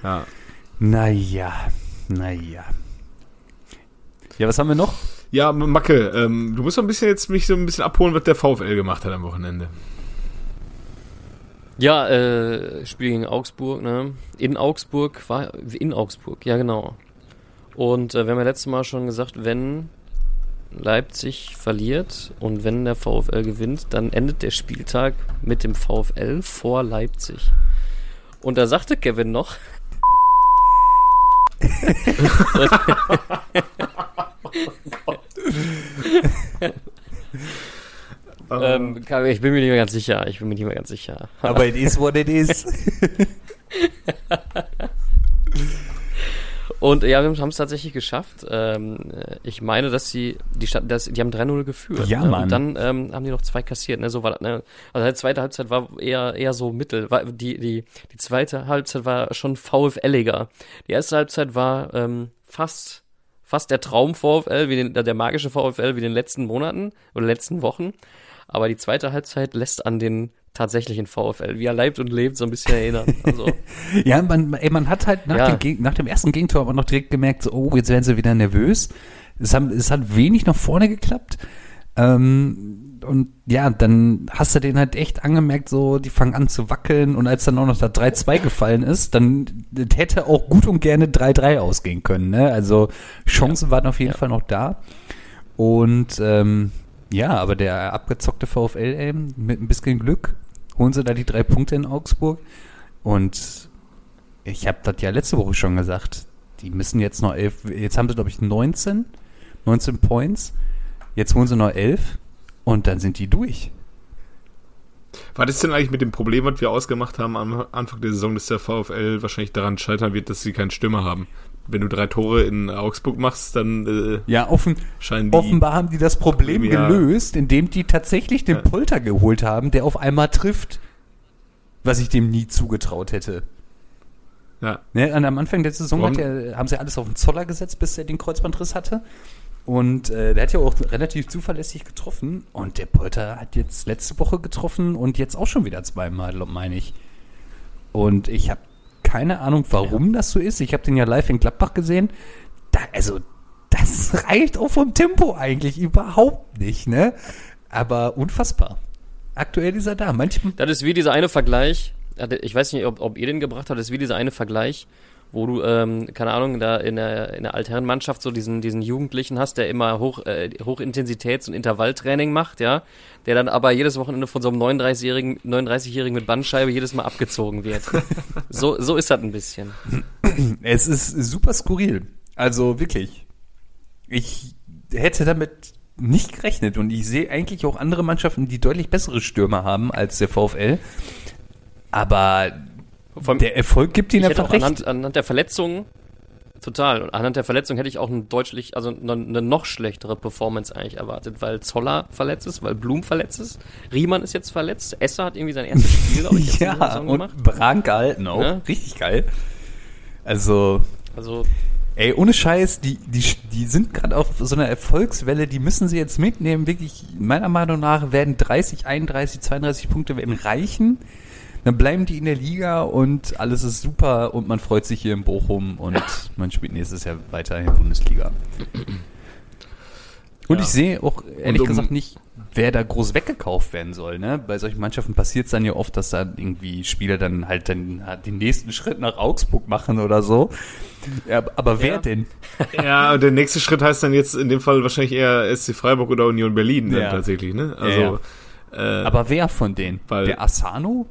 Ja. Naja, naja. Ja, was haben wir noch? Ja, Macke, ähm, du musst so ein bisschen jetzt mich so ein bisschen abholen, was der VfL gemacht hat am Wochenende. Ja, äh, Spiel gegen Augsburg, ne? In Augsburg, war in Augsburg, ja genau. Und äh, wir haben ja letztes Mal schon gesagt, wenn Leipzig verliert und wenn der VfL gewinnt, dann endet der Spieltag mit dem VfL vor Leipzig. Und da sagte Kevin noch. ähm, ich bin mir nicht mehr ganz sicher. Ich bin mir nicht mehr ganz sicher. Aber it is what it is. Und ja, wir haben es tatsächlich geschafft. Ähm, ich meine, dass sie, die, Stadt, dass, die haben 3-0 geführt. Ja, ne? Mann. Und dann ähm, haben die noch zwei kassiert. Ne? So war das, ne? Also die zweite Halbzeit war eher, eher so mittel. War, die, die, die zweite Halbzeit war schon VfLiger. Die erste Halbzeit war ähm, fast fast der Traum VfL, wie den, der magische VfL wie in den letzten Monaten oder letzten Wochen. Aber die zweite Halbzeit lässt an den tatsächlichen VfL, wie er leibt und lebt, so ein bisschen erinnern. Also. ja, man, ey, man hat halt nach, ja. dem, nach dem ersten Gegentor aber noch direkt gemerkt, so, oh, jetzt werden sie wieder nervös. Es, haben, es hat wenig nach vorne geklappt. Ähm, und ja, dann hast du den halt echt angemerkt, so, die fangen an zu wackeln und als dann auch noch da 3-2 gefallen ist, dann hätte auch gut und gerne 3-3 ausgehen können, ne? Also Chancen ja. waren auf jeden ja. Fall noch da. Und ähm, ja, aber der abgezockte VfL ey, mit ein bisschen Glück holen sie da die drei Punkte in Augsburg. Und ich habe das ja letzte Woche schon gesagt. Die müssen jetzt noch elf, jetzt haben sie, glaube ich, 19, 19 Points. Jetzt holen sie noch elf und dann sind die durch. Was ist denn eigentlich mit dem Problem, was wir ausgemacht haben am Anfang der Saison, dass der VfL wahrscheinlich daran scheitern wird, dass sie keinen Stürmer haben? Wenn du drei Tore in Augsburg machst, dann äh, ja, offen, die offenbar haben die das Problem ja, gelöst, indem die tatsächlich den ja. Polter geholt haben, der auf einmal trifft, was ich dem nie zugetraut hätte. Ja. Ne, am Anfang der Saison der, haben sie alles auf den Zoller gesetzt, bis er den Kreuzbandriss hatte. Und äh, der hat ja auch relativ zuverlässig getroffen. Und der Polter hat jetzt letzte Woche getroffen und jetzt auch schon wieder zweimal, meine ich. Und ich habe keine Ahnung, warum ja. das so ist. Ich habe den ja live in Gladbach gesehen. Da, also, das reicht auch vom Tempo eigentlich überhaupt nicht, ne? Aber unfassbar. Aktuell ist er da. Manchmal. Das ist wie dieser eine Vergleich. Ich weiß nicht, ob, ob ihr den gebracht habt. Das ist wie dieser eine Vergleich wo du, ähm, keine Ahnung, da in der, in der Altherrenmannschaft so diesen, diesen Jugendlichen hast, der immer hoch, äh, Hochintensitäts- und Intervalltraining macht, ja, der dann aber jedes Wochenende von so einem 39-Jährigen 39 mit Bandscheibe jedes Mal abgezogen wird. so, so ist das ein bisschen. Es ist super skurril. Also wirklich. Ich hätte damit nicht gerechnet und ich sehe eigentlich auch andere Mannschaften, die deutlich bessere Stürmer haben als der VfL. Aber vom, der Erfolg gibt ihnen einfach recht. Anhand, anhand der Verletzungen, total. Und anhand der Verletzung hätte ich auch eine deutlich, also eine, eine, noch schlechtere Performance eigentlich erwartet, weil Zoller verletzt ist, weil Blum verletzt ist, Riemann ist jetzt verletzt, Esser hat irgendwie sein erstes Spiel, glaube ich, ja, und gemacht. Brank gehalten auch. Ja? Richtig geil. Also, also Ey, ohne Scheiß, die, die, die sind gerade auf so einer Erfolgswelle, die müssen sie jetzt mitnehmen. Wirklich, meiner Meinung nach werden 30, 31, 32 Punkte werden reichen dann bleiben die in der Liga und alles ist super und man freut sich hier in Bochum und man spielt nächstes Jahr weiter in der Bundesliga. Und ja. ich sehe auch ehrlich um, gesagt nicht, wer da groß weggekauft werden soll. Ne? Bei solchen Mannschaften passiert es dann ja oft, dass da irgendwie Spieler dann halt dann den nächsten Schritt nach Augsburg machen oder so. Ja, aber wer ja. denn? Ja, und der nächste Schritt heißt dann jetzt in dem Fall wahrscheinlich eher SC Freiburg oder Union Berlin ja. tatsächlich. Ne? Also, äh, aber wer von denen? Der Asano?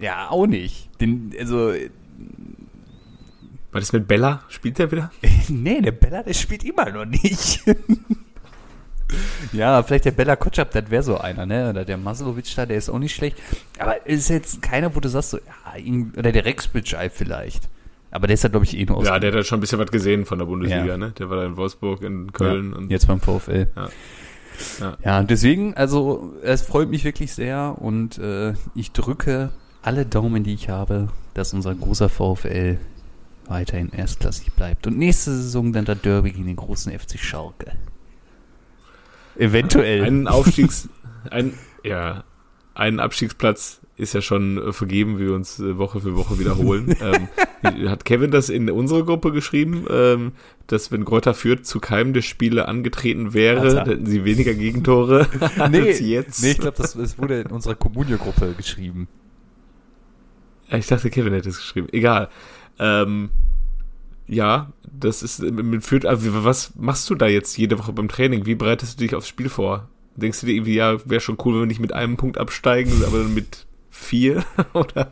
Ja, auch nicht. Den, also war das mit Bella? Spielt der wieder? nee, der Bella, der spielt immer noch nicht. ja, vielleicht der Bella Kotschap, das wäre so einer, ne? Oder der Maslovic da, der ist auch nicht schlecht. Aber ist jetzt keiner, wo du sagst, so, ja, oder der Rex Bitschei vielleicht. Aber der ist ja, glaube ich, eh nur aus. Ja, der hat schon ein bisschen was gesehen von der Bundesliga, ja. ne? Der war da in Wolfsburg, in Köln. Ja, und jetzt beim VfL. Ja. Ja. ja, deswegen, also es freut mich wirklich sehr und äh, ich drücke alle Daumen, die ich habe, dass unser großer VfL weiterhin erstklassig bleibt. Und nächste Saison dann der Derby gegen den großen FC Schalke. Eventuell. Ein Aufstiegs, ein, ja, ein Abstiegsplatz ist ja schon äh, vergeben, wie wir uns äh, Woche für Woche wiederholen. ähm, hat Kevin das in unsere Gruppe geschrieben, ähm, dass wenn Gräuter führt zu keinem der Spiele angetreten wäre, also. hätten sie weniger Gegentore nee, als jetzt. Nee, ich glaube, das, das wurde in unserer Kommunio-Gruppe geschrieben. Ich dachte, Kevin hätte es geschrieben. Egal. Ähm, ja, das ist mit Fürth, also was machst du da jetzt jede Woche beim Training? Wie bereitest du dich aufs Spiel vor? Denkst du dir irgendwie, ja, wäre schon cool, wenn wir nicht mit einem Punkt absteigen, aber dann mit vier? Oder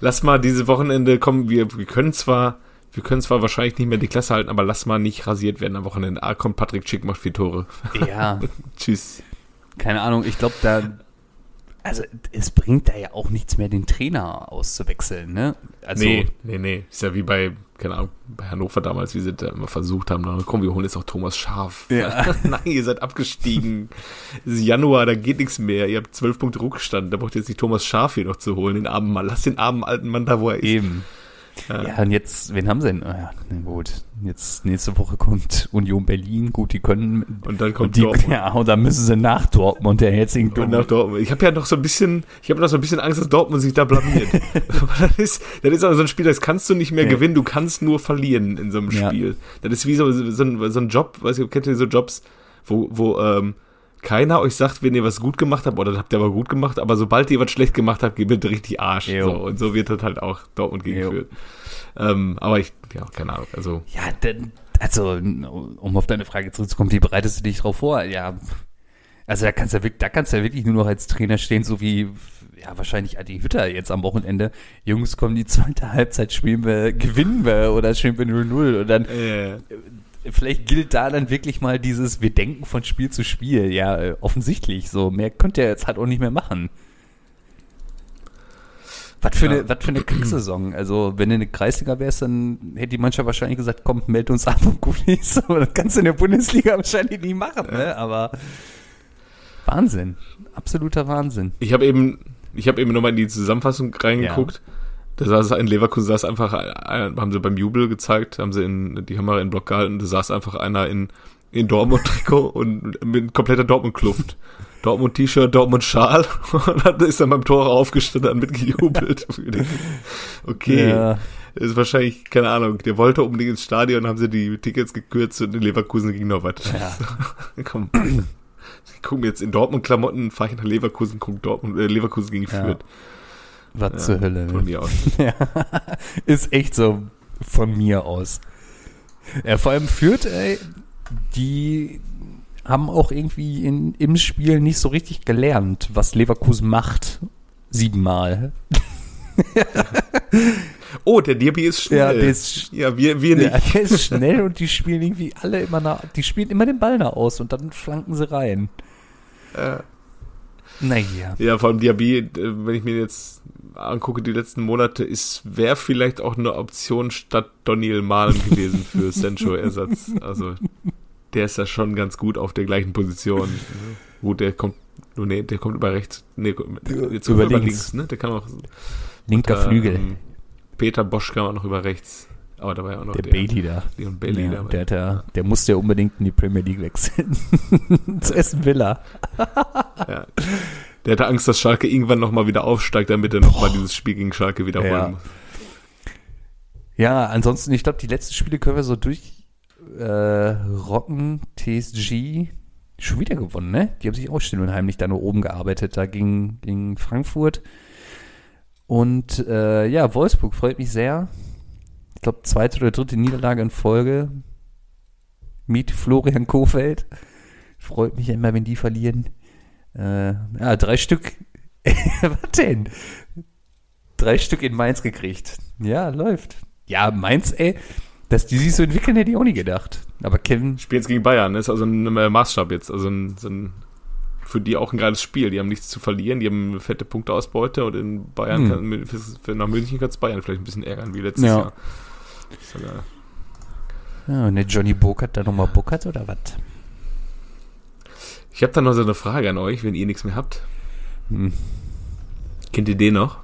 lass mal diese Wochenende kommen, wir, wir können zwar, wir können zwar wahrscheinlich nicht mehr die Klasse halten, aber lass mal nicht rasiert werden am Wochenende. Ah, kommt Patrick Schick, macht vier Tore. Ja. Tschüss. Keine Ahnung, ich glaube, da also es bringt da ja auch nichts mehr, den Trainer auszuwechseln, ne? Also, nee, nee, nee. Ist ja wie bei, keine Ahnung, bei Hannover damals, wie sie da immer versucht haben, na, komm, wir holen jetzt auch Thomas Scharf. Ja. Nein, ihr seid abgestiegen. es ist Januar, da geht nichts mehr. Ihr habt zwölf Punkte Rückstand. Da braucht ihr jetzt nicht Thomas Scharf hier noch zu holen, den armen Mann. Lass den armen alten Mann da, wo er ist. Eben. Ja. und jetzt, wen haben sie denn? Oh ja, gut. Jetzt nächste Woche kommt Union Berlin. Gut, die können. Und dann kommt und die, Dortmund. Ja, und dann müssen sie nach Dortmund, der jetzigen und nach Dortmund. Ich habe ja noch so ein bisschen, ich habe noch so ein bisschen Angst, dass Dortmund sich da blamiert. das ist, das ist aber so ein Spiel, das kannst du nicht mehr ja. gewinnen, du kannst nur verlieren in so einem Spiel. Ja. Das ist wie so, so, ein, so ein Job, weiß ich, kennt ihr so Jobs, wo, wo, ähm, keiner euch sagt, wenn ihr was gut gemacht habt, oder das habt ihr aber gut gemacht, aber sobald ihr was schlecht gemacht habt, gebt ihr richtig Arsch. So, und so wird das halt auch Dortmund gegengeführt. Ähm, aber ich, ja, keine Ahnung. Also. Ja, denn, also, um auf deine Frage zurückzukommen, wie bereitest du dich drauf vor? Ja, also da kannst du ja wirklich, da kannst du ja wirklich nur noch als Trainer stehen, so wie ja wahrscheinlich Adi Hütter jetzt am Wochenende. Jungs, kommen die zweite Halbzeit, spielen wir, gewinnen wir oder spielen wir 0-0 und dann äh vielleicht gilt da dann wirklich mal dieses, wir denken von Spiel zu Spiel. Ja, äh, offensichtlich. So, mehr könnt ihr jetzt halt auch nicht mehr machen. Was für, ja. eine, was für eine Kacksaison. Also, wenn du eine Kreisliga wärst, dann hätte die Mannschaft wahrscheinlich gesagt, komm, meld uns ab und gut ist. Aber das kannst du in der Bundesliga wahrscheinlich nie machen, ne? Aber Wahnsinn. Absoluter Wahnsinn. Ich habe eben, ich habe eben nochmal in die Zusammenfassung reingeguckt. Ja. Da saß in Leverkusen saß einfach, haben sie beim Jubel gezeigt, haben sie in die Kamera in den Block gehalten, da saß einfach einer in, in Dortmund-Trikot und mit kompletter Dortmund-Kluft. Dortmund-T-Shirt, Dortmund-Schal und dann ist er beim Tor aufgestanden und mitgejubelt. okay. Ja. Ist wahrscheinlich, keine Ahnung, der wollte unbedingt ins Stadion, haben sie die Tickets gekürzt und in Leverkusen ging noch was. Ja. Komm. Ich gucke jetzt in Dortmund-Klamotten, fahre ich nach Leverkusen, guck Dortmund, äh, Leverkusen gegen ja. Fürth. Was ja, zur Hölle. Von mir aus. ja, ist echt so von mir aus. Ja, vor allem führt, ey, die haben auch irgendwie in, im Spiel nicht so richtig gelernt, was Leverkusen macht. Siebenmal. oh, der Derby ist schnell. Ja, der ist, ja wir, wir nicht. Ja, der ist schnell und die spielen irgendwie alle immer nach, die spielen immer den Ball nach aus und dann flanken sie rein. Äh. Naja. Ja, vor allem Diaby, äh, wenn ich mir jetzt angucke, die letzten Monate, ist, wäre vielleicht auch eine Option statt Daniel Malen gewesen für Sancho-Ersatz. Also, der ist ja schon ganz gut auf der gleichen Position. Gut, der kommt, oh nee, der kommt über rechts, nee, jetzt über, über links. links. ne? Der kann auch. Linker unter, Flügel. Ähm, Peter Bosch kann auch noch über rechts. Aber da war ja auch noch der, der Bailey da. Leon Bailey ja, da. Der, der, der musste ja unbedingt in die Premier League wechseln. Zu Essen Villa. ja. Der hatte Angst, dass Schalke irgendwann nochmal wieder aufsteigt, damit er nochmal dieses Spiel gegen Schalke wiederholen ja. muss. Ja, ansonsten, ich glaube, die letzten Spiele können wir so durch äh, rocken. TSG Schon wieder gewonnen, ne? Die haben sich auch still und heimlich da nur oben gearbeitet, da gegen, gegen Frankfurt. Und äh, ja, Wolfsburg freut mich sehr. Ich glaube, zweite oder dritte Niederlage in Folge. Mit Florian Kofeld. Freut mich immer, wenn die verlieren. Äh, ja, drei Stück. Was denn? Drei Stück in Mainz gekriegt. Ja, läuft. Ja, Mainz, ey, dass die sich so entwickeln, hätte ich auch nie gedacht. Aber Kevin. Spielt jetzt gegen Bayern, ist also ein äh, Maßstab jetzt. Also ein, so ein, für die auch ein geiles Spiel. Die haben nichts zu verlieren, die haben fette Punkteausbeute und in Bayern, hm. kann, für, für nach München kann es Bayern vielleicht ein bisschen ärgern wie letztes ja. Jahr. So ja, und der Johnny Burkhardt da nochmal Burkhardt oder was? Ich habe da noch so eine Frage an euch, wenn ihr nichts mehr habt. Hm. Kennt ihr den noch?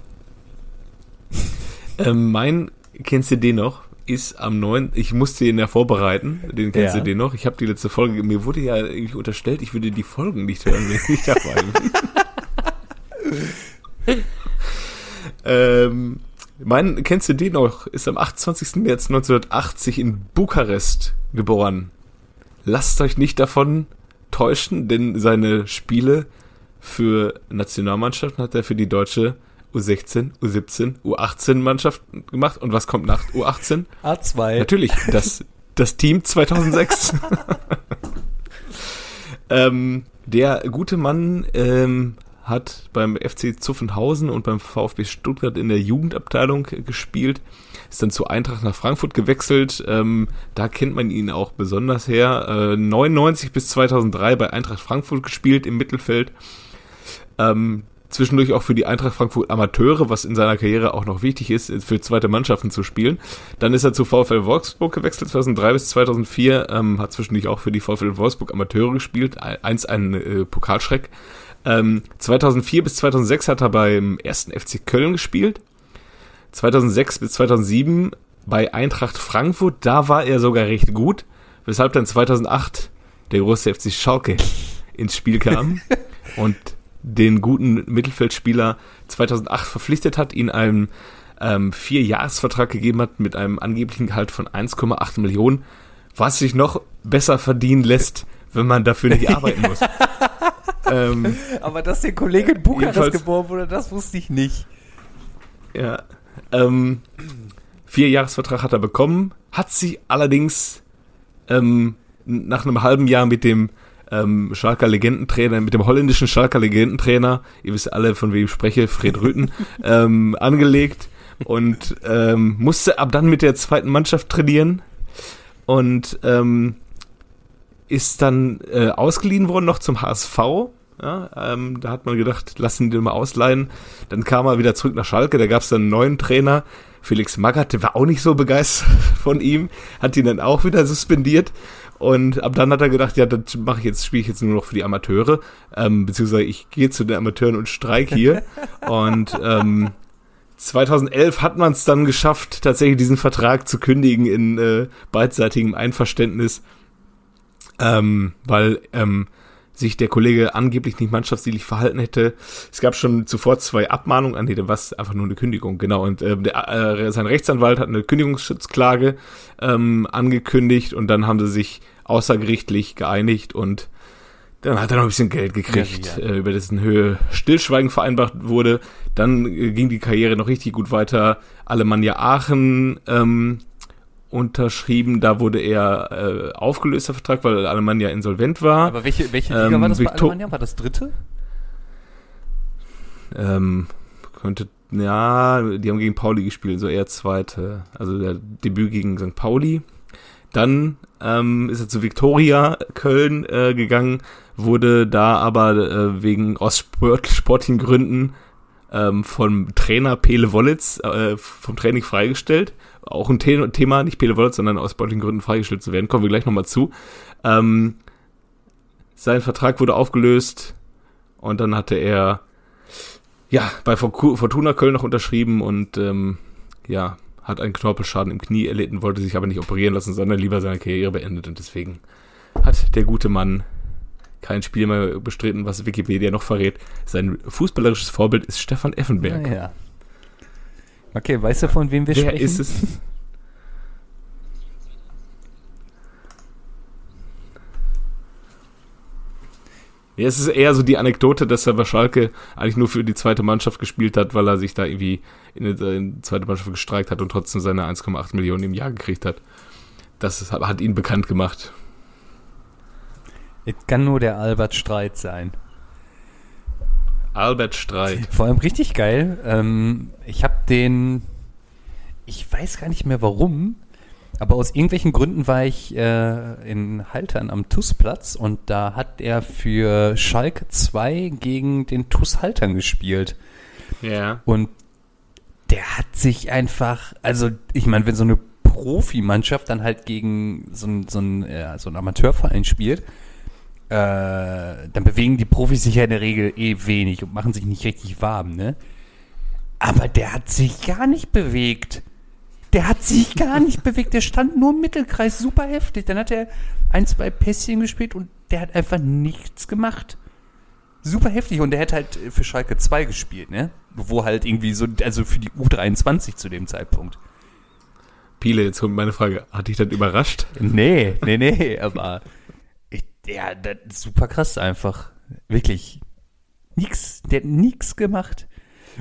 ähm, mein, kennst du den noch? Ist am 9. Ich musste ihn ja vorbereiten. Den kennst ja. du den noch? Ich habe die letzte Folge. Mir wurde ja irgendwie unterstellt, ich würde die Folgen nicht hören, wenn ich dabei bin. ähm, mein, kennst du den noch? Ist am 28. März 1980 in Bukarest geboren. Lasst euch nicht davon täuschen, denn seine Spiele für Nationalmannschaften hat er für die deutsche U16, U17, U18 Mannschaft gemacht. Und was kommt nach U18? A2. Natürlich, das, das Team 2006. ähm, der gute Mann ähm, hat beim FC Zuffenhausen und beim VfB Stuttgart in der Jugendabteilung gespielt ist dann zu Eintracht nach Frankfurt gewechselt. Ähm, da kennt man ihn auch besonders her. Äh, 99 bis 2003 bei Eintracht Frankfurt gespielt im Mittelfeld. Ähm, zwischendurch auch für die Eintracht Frankfurt Amateure, was in seiner Karriere auch noch wichtig ist, für zweite Mannschaften zu spielen. Dann ist er zu VfL Wolfsburg gewechselt, 2003 bis 2004, ähm, hat zwischendurch auch für die VfL Wolfsburg Amateure gespielt, eins ein äh, Pokalschreck. Ähm, 2004 bis 2006 hat er beim ersten FC Köln gespielt 2006 bis 2007 bei Eintracht Frankfurt, da war er sogar recht gut, weshalb dann 2008 der große FC Schalke ins Spiel kam und den guten Mittelfeldspieler 2008 verpflichtet hat, ihn einen ähm, Vier-Jahres-Vertrag gegeben hat mit einem angeblichen Gehalt von 1,8 Millionen, was sich noch besser verdienen lässt, wenn man dafür nicht arbeiten muss. Ähm, Aber dass der Kollege Bucher das geboren wurde, das wusste ich nicht. Ja, ähm, vier Jahresvertrag hat er bekommen, hat sich allerdings ähm, nach einem halben Jahr mit dem ähm, Schalker Legendentrainer, mit dem holländischen Schalker Legendentrainer, ihr wisst alle, von wem ich spreche, Fred Rüten, ähm, angelegt und ähm, musste ab dann mit der zweiten Mannschaft trainieren und ähm, ist dann äh, ausgeliehen worden noch zum HSV ja, ähm, da hat man gedacht, lassen ihn den mal ausleihen. Dann kam er wieder zurück nach Schalke, da gab es dann einen neuen Trainer. Felix Magath, der war auch nicht so begeistert von ihm, hat ihn dann auch wieder suspendiert. Und ab dann hat er gedacht, ja, das mache ich jetzt, spiele ich jetzt nur noch für die Amateure, ähm, beziehungsweise ich gehe zu den Amateuren und streik hier. und ähm, 2011 hat man es dann geschafft, tatsächlich diesen Vertrag zu kündigen in äh, beidseitigem Einverständnis, ähm, weil ähm, sich der Kollege angeblich nicht mannschaftsdienlich verhalten hätte. Es gab schon zuvor zwei Abmahnungen, an denen was einfach nur eine Kündigung, genau. Und äh, der, äh, sein Rechtsanwalt hat eine Kündigungsschutzklage ähm, angekündigt und dann haben sie sich außergerichtlich geeinigt und dann hat er noch ein bisschen Geld gekriegt, ja, ja. Äh, über dessen Höhe Stillschweigen vereinbart wurde. Dann äh, ging die Karriere noch richtig gut weiter. Alemannia Aachen ähm, unterschrieben. Da wurde er äh, aufgelöst, der Vertrag, weil Alemannia insolvent war. Aber welche, welche Liga ähm, war das Victor bei Alemannia? War das dritte? Ähm, könnte, ja, die haben gegen Pauli gespielt, so eher zweite. Also der Debüt gegen St. Pauli. Dann ähm, ist er zu Viktoria Köln äh, gegangen, wurde da aber äh, wegen aus Sport, sportlichen Gründen ähm, vom Trainer Pele Wollitz äh, vom Training freigestellt auch ein The Thema, nicht Pele Wollitz, sondern aus sportlichen Gründen freigestellt zu werden. Kommen wir gleich nochmal zu. Ähm, sein Vertrag wurde aufgelöst und dann hatte er ja bei Fortuna Köln noch unterschrieben und ähm, ja, hat einen Knorpelschaden im Knie erlitten, wollte sich aber nicht operieren lassen, sondern lieber seine Karriere beendet und deswegen hat der gute Mann kein Spiel mehr bestritten, was Wikipedia noch verrät. Sein fußballerisches Vorbild ist Stefan Effenberg. Ja, ja. Okay, weißt du, von wem wir Wer sprechen? Wer ist es? Ja, es ist eher so die Anekdote, dass er bei Schalke eigentlich nur für die zweite Mannschaft gespielt hat, weil er sich da irgendwie in die zweite Mannschaft gestreikt hat und trotzdem seine 1,8 Millionen im Jahr gekriegt hat. Das hat ihn bekannt gemacht. Es kann nur der Albert Streit sein. Albert Streit. Vor allem richtig geil. Ähm, ich habe den, ich weiß gar nicht mehr warum, aber aus irgendwelchen Gründen war ich äh, in Haltern am TUS-Platz und da hat er für Schalke 2 gegen den TUS Haltern gespielt. Ja. Und der hat sich einfach, also ich meine, wenn so eine Profimannschaft dann halt gegen so ein, so ein, ja, so ein Amateurverein spielt, dann bewegen die Profis sich ja in der Regel eh wenig und machen sich nicht richtig warm, ne? Aber der hat sich gar nicht bewegt. Der hat sich gar nicht bewegt. Der stand nur im Mittelkreis, super heftig. Dann hat er ein, zwei Pässchen gespielt und der hat einfach nichts gemacht. Super heftig. Und der hat halt für Schalke 2 gespielt, ne? Wo halt irgendwie so, also für die U23 zu dem Zeitpunkt. Piele, jetzt kommt meine Frage. Hat dich das überrascht? Nee, nee, nee, aber ja, super krass einfach. Wirklich. Nix. Der hat nix gemacht.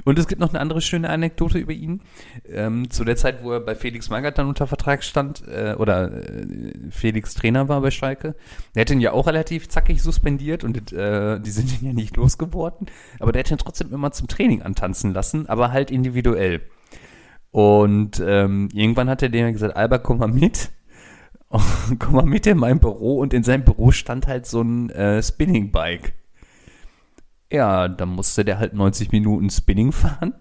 Und es gibt noch eine andere schöne Anekdote über ihn. Ähm, zu der Zeit, wo er bei Felix Magath dann unter Vertrag stand, äh, oder äh, Felix Trainer war bei Schalke, der hat ihn ja auch relativ zackig suspendiert und äh, die sind ihn ja nicht losgeworden. Aber der hat ihn trotzdem immer zum Training antanzen lassen, aber halt individuell. Und ähm, irgendwann hat er dem gesagt, Albert, komm mal mit. komm mal mit in mein Büro. Und in seinem Büro stand halt so ein äh, Spinning-Bike. Ja, dann musste der halt 90 Minuten Spinning fahren.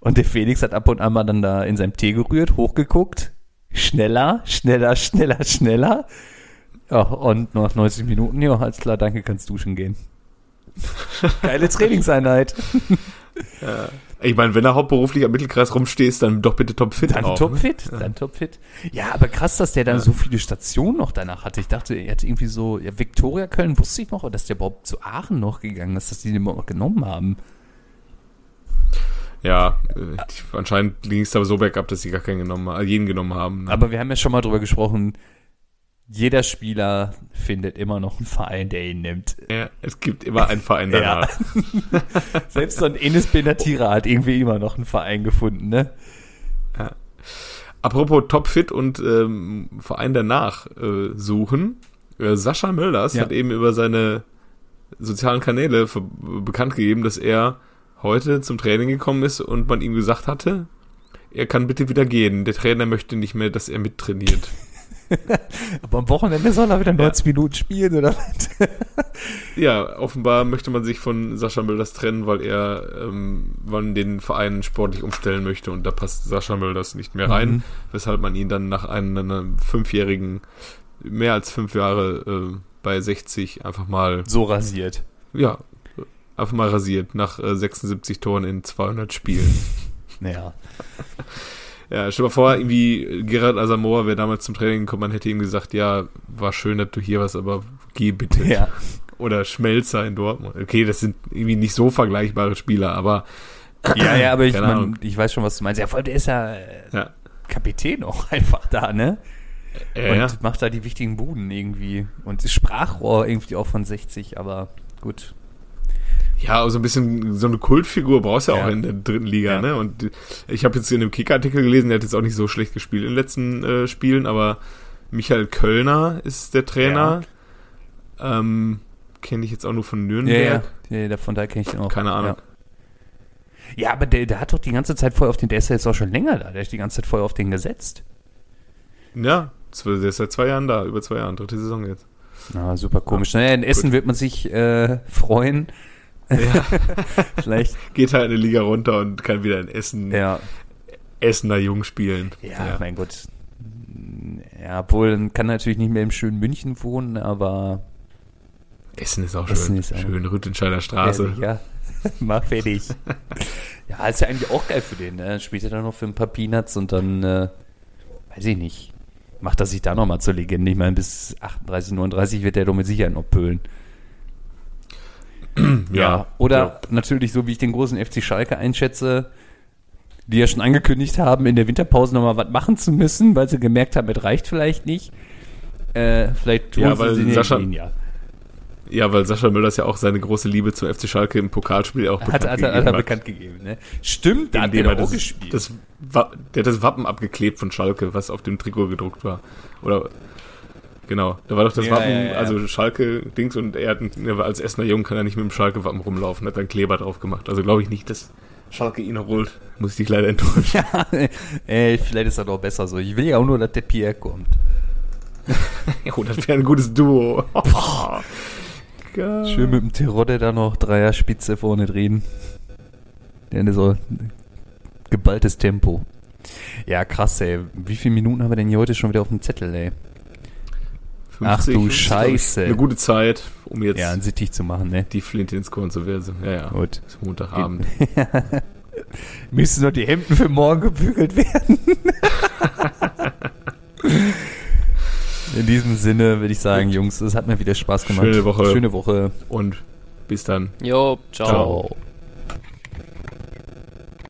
Und der Felix hat ab und an mal dann da in seinem Tee gerührt, hochgeguckt. Schneller, schneller, schneller, schneller. Ja, und nach 90 Minuten, ja, alles klar, danke, kannst duschen gehen. Geile Trainingseinheit. ja. Ich meine, wenn er hauptberuflich am Mittelkreis rumstehst, dann doch bitte topfit. Dann auch, topfit, ne? dann topfit. Ja, aber krass, dass der dann ja. so viele Stationen noch danach hatte. Ich dachte, er hatte irgendwie so, ja, Viktoria Köln wusste ich noch, dass der überhaupt zu Aachen noch gegangen ist, dass die den überhaupt genommen haben. Ja, äh, anscheinend ging es da so bergab, dass sie gar keinen genommen haben, jeden genommen haben. Ne? Aber wir haben ja schon mal drüber gesprochen, jeder Spieler findet immer noch einen Verein, der ihn nimmt. Ja, es gibt immer einen Verein danach. Ja. Selbst so ein Enes Benatira hat irgendwie immer noch einen Verein gefunden, ne? Ja. Apropos Topfit und ähm, Verein danach äh, suchen. Äh, Sascha Mölders ja. hat eben über seine sozialen Kanäle bekannt gegeben, dass er heute zum Training gekommen ist und man ihm gesagt hatte, er kann bitte wieder gehen. Der Trainer möchte nicht mehr, dass er mittrainiert. Aber am Wochenende soll er wieder 90 ja. Minuten spielen, oder was? ja, offenbar möchte man sich von Sascha Mölders trennen, weil er ähm, man den Verein sportlich umstellen möchte und da passt Sascha Mölders nicht mehr rein, mhm. weshalb man ihn dann nach einem, einem fünfjährigen, mehr als fünf Jahre äh, bei 60 einfach mal so rasiert. Ja, einfach mal rasiert nach äh, 76 Toren in 200 Spielen. Naja. Ja, stell dir mal vor, irgendwie Gerard Asamoah wäre damals zum Training gekommen, man hätte ihm gesagt, ja, war schön, dass du hier warst, aber geh bitte. Ja. Oder Schmelzer in Dortmund. Okay, das sind irgendwie nicht so vergleichbare Spieler, aber ja, ja, aber ich, mein, ich weiß schon, was du meinst. Ja, vor allem, der ist ja, ja. Kapitän auch einfach da, ne? Ja, und ja. macht da die wichtigen Buden irgendwie. Und ist Sprachrohr irgendwie auch von 60, aber gut. Ja, so ein bisschen so eine Kultfigur brauchst du ja auch in der dritten Liga, ja. ne? Und ich habe jetzt in einem Kick-Artikel gelesen, der hat jetzt auch nicht so schlecht gespielt in den letzten äh, Spielen, aber Michael Kölner ist der Trainer. Ja. Ähm, kenne ich jetzt auch nur von Nürnberg. Ja, ja. von daher kenne ich den auch. Keine Ahnung. Ja, aber der, der hat doch die ganze Zeit voll auf den, der ist ja jetzt auch schon länger da, der ist die ganze Zeit voll auf den gesetzt. Ja, der ist seit zwei Jahren da, über zwei Jahren, dritte Saison jetzt. Na, super komisch. Naja, in Essen Gut. wird man sich äh, freuen, ja. Vielleicht. Geht halt eine Liga runter und kann wieder in Essen, ja. Essener Jung spielen. Ja, ja, mein Gott. Ja, obwohl, kann natürlich nicht mehr im schönen München wohnen, aber. Essen ist auch Essen schön. Ist schön, Rüttenscheider Straße. Ja, mach fertig. ja, ist ja eigentlich auch geil für den, ne? Spielt er dann noch für ein paar Peanuts und dann, äh, weiß ich nicht, macht er sich da nochmal zur Legende. Ich meine, bis 38, 39 wird er doch mit Sicherheit noch pölen ja, ja, Oder ja. natürlich, so wie ich den großen FC Schalke einschätze, die ja schon angekündigt haben, in der Winterpause nochmal was machen zu müssen, weil sie gemerkt haben, es reicht vielleicht nicht. Äh, vielleicht tun ja, weil sie Sascha, ihn, ja. Ja, weil Sascha Mölders ja auch seine große Liebe zum FC Schalke im Pokalspiel auch bekannt hat, hat, gegeben hat. er bekannt gegeben, ne? Stimmt, da hat er auch gespielt. Das, der hat das Wappen abgeklebt von Schalke, was auf dem Trikot gedruckt war. Oder Genau, da war doch das ja, Wappen, ja, ja. also Schalke-Dings und er, hat, als Essener Jung kann er nicht mit dem Schalke-Wappen rumlaufen, hat dann Kleber drauf gemacht. Also glaube ich nicht, dass Schalke ihn holt. Muss ich dich leider enttäuschen. Ja, ey, vielleicht ist er doch besser so. Ich will ja auch nur, dass der Pierre kommt. oh, das wäre ein gutes Duo. Schön mit dem Terodde da noch Dreier-Spitze vorne drehen. Der so geballtes Tempo. Ja, krass, ey. Wie viele Minuten haben wir denn hier heute schon wieder auf dem Zettel, ey? 50, Ach du Scheiße. Eine gute Zeit, um jetzt ja, sittig zu machen, ne? Die Flinte ins Korn zu werfen. Ja, ja. Gut. Ist Montagabend. Müssen noch die Hemden für morgen gebügelt werden. In diesem Sinne würde ich sagen, Jungs, es hat mir wieder Spaß gemacht. Schöne Woche. Schöne Woche. Und bis dann. Jo, ciao. ciao.